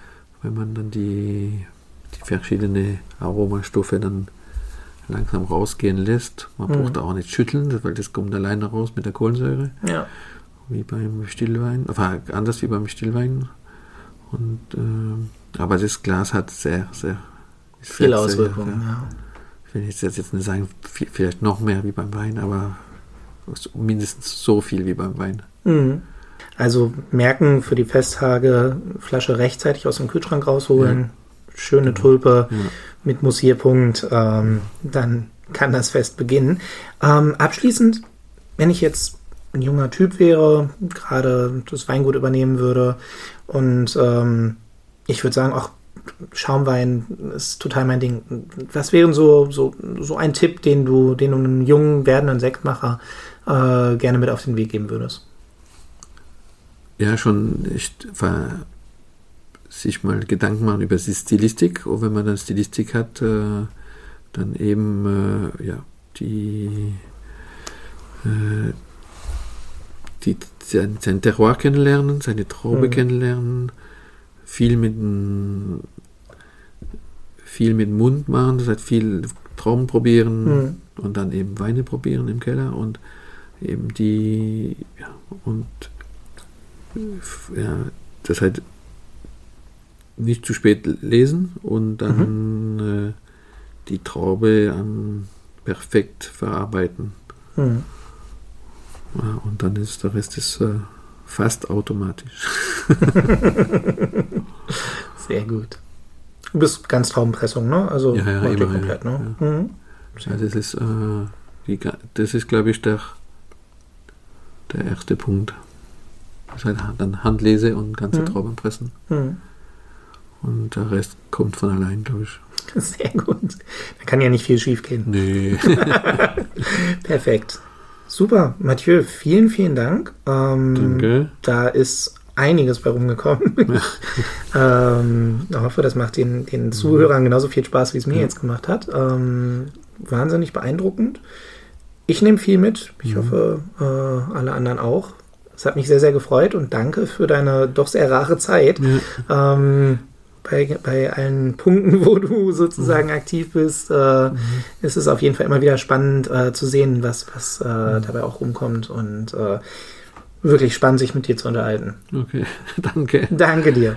wenn man dann die, die verschiedenen Aromastoffe dann langsam rausgehen lässt. Man mhm. braucht auch nicht schütteln, weil das kommt alleine raus mit der Kohlensäure. Ja. Wie beim Stillwein, enfin, anders wie beim Stillwein. Und, äh, aber das Glas hat sehr, sehr viele Auswirkungen. Ja. ja. Ich will jetzt, jetzt nicht sagen, vielleicht noch mehr wie beim Wein, aber mindestens so viel wie beim Wein. Mhm. Also merken für die Festtage, Flasche rechtzeitig aus dem Kühlschrank rausholen, ja. schöne Tulpe, mit Mussierpunkt, ähm, dann kann das Fest beginnen. Ähm, abschließend, wenn ich jetzt ein junger Typ wäre, gerade das Weingut übernehmen würde und ähm, ich würde sagen, auch Schaumwein ist total mein Ding. Was wäre so, so, so ein Tipp, den du, den du einem jungen werdenden Sektmacher äh, gerne mit auf den Weg geben würdest? Ja, schon echt sich mal Gedanken machen über die Stilistik. Und wenn man dann Stilistik hat, äh, dann eben äh, ja, die, äh, die sein, Terroir kennenlernen, seine Traube mhm. kennenlernen, viel mit viel mit Mund machen, das heißt viel Trauben probieren mhm. und dann eben Weine probieren im Keller und eben die ja, und ja, das heißt nicht zu spät lesen und dann mhm. äh, die Traube ähm, perfekt verarbeiten. Mhm. Ja, und dann ist der Rest ist, äh, fast automatisch. Sehr gut. Du bist ganz Traubenpressung, ne? Also ja, ja, immer, komplett, ja, ne? Ja. Mhm. Ja, das ist, äh, die, das ist glaube ich, der, der erste Punkt. Das heißt, dann Handlese und ganze mhm. Trauben pressen. Mhm. Und der Rest kommt von allein, glaube ich. Sehr gut. Da kann ja nicht viel schief gehen. Nee. Perfekt. Super, Mathieu, vielen, vielen Dank. Ähm, Danke. Da ist einiges bei rumgekommen. Ja. ähm, ich hoffe, das macht den, den Zuhörern genauso viel Spaß, wie es mir ja. jetzt gemacht hat. Ähm, wahnsinnig beeindruckend. Ich nehme viel mit. Ich mhm. hoffe, äh, alle anderen auch. Es hat mich sehr, sehr gefreut und danke für deine doch sehr rare Zeit. Ja. Ähm, bei, bei allen Punkten, wo du sozusagen mhm. aktiv bist, äh, mhm. ist es auf jeden Fall immer wieder spannend äh, zu sehen, was, was äh, mhm. dabei auch rumkommt und äh, wirklich spannend, sich mit dir zu unterhalten. Okay, danke. Danke dir.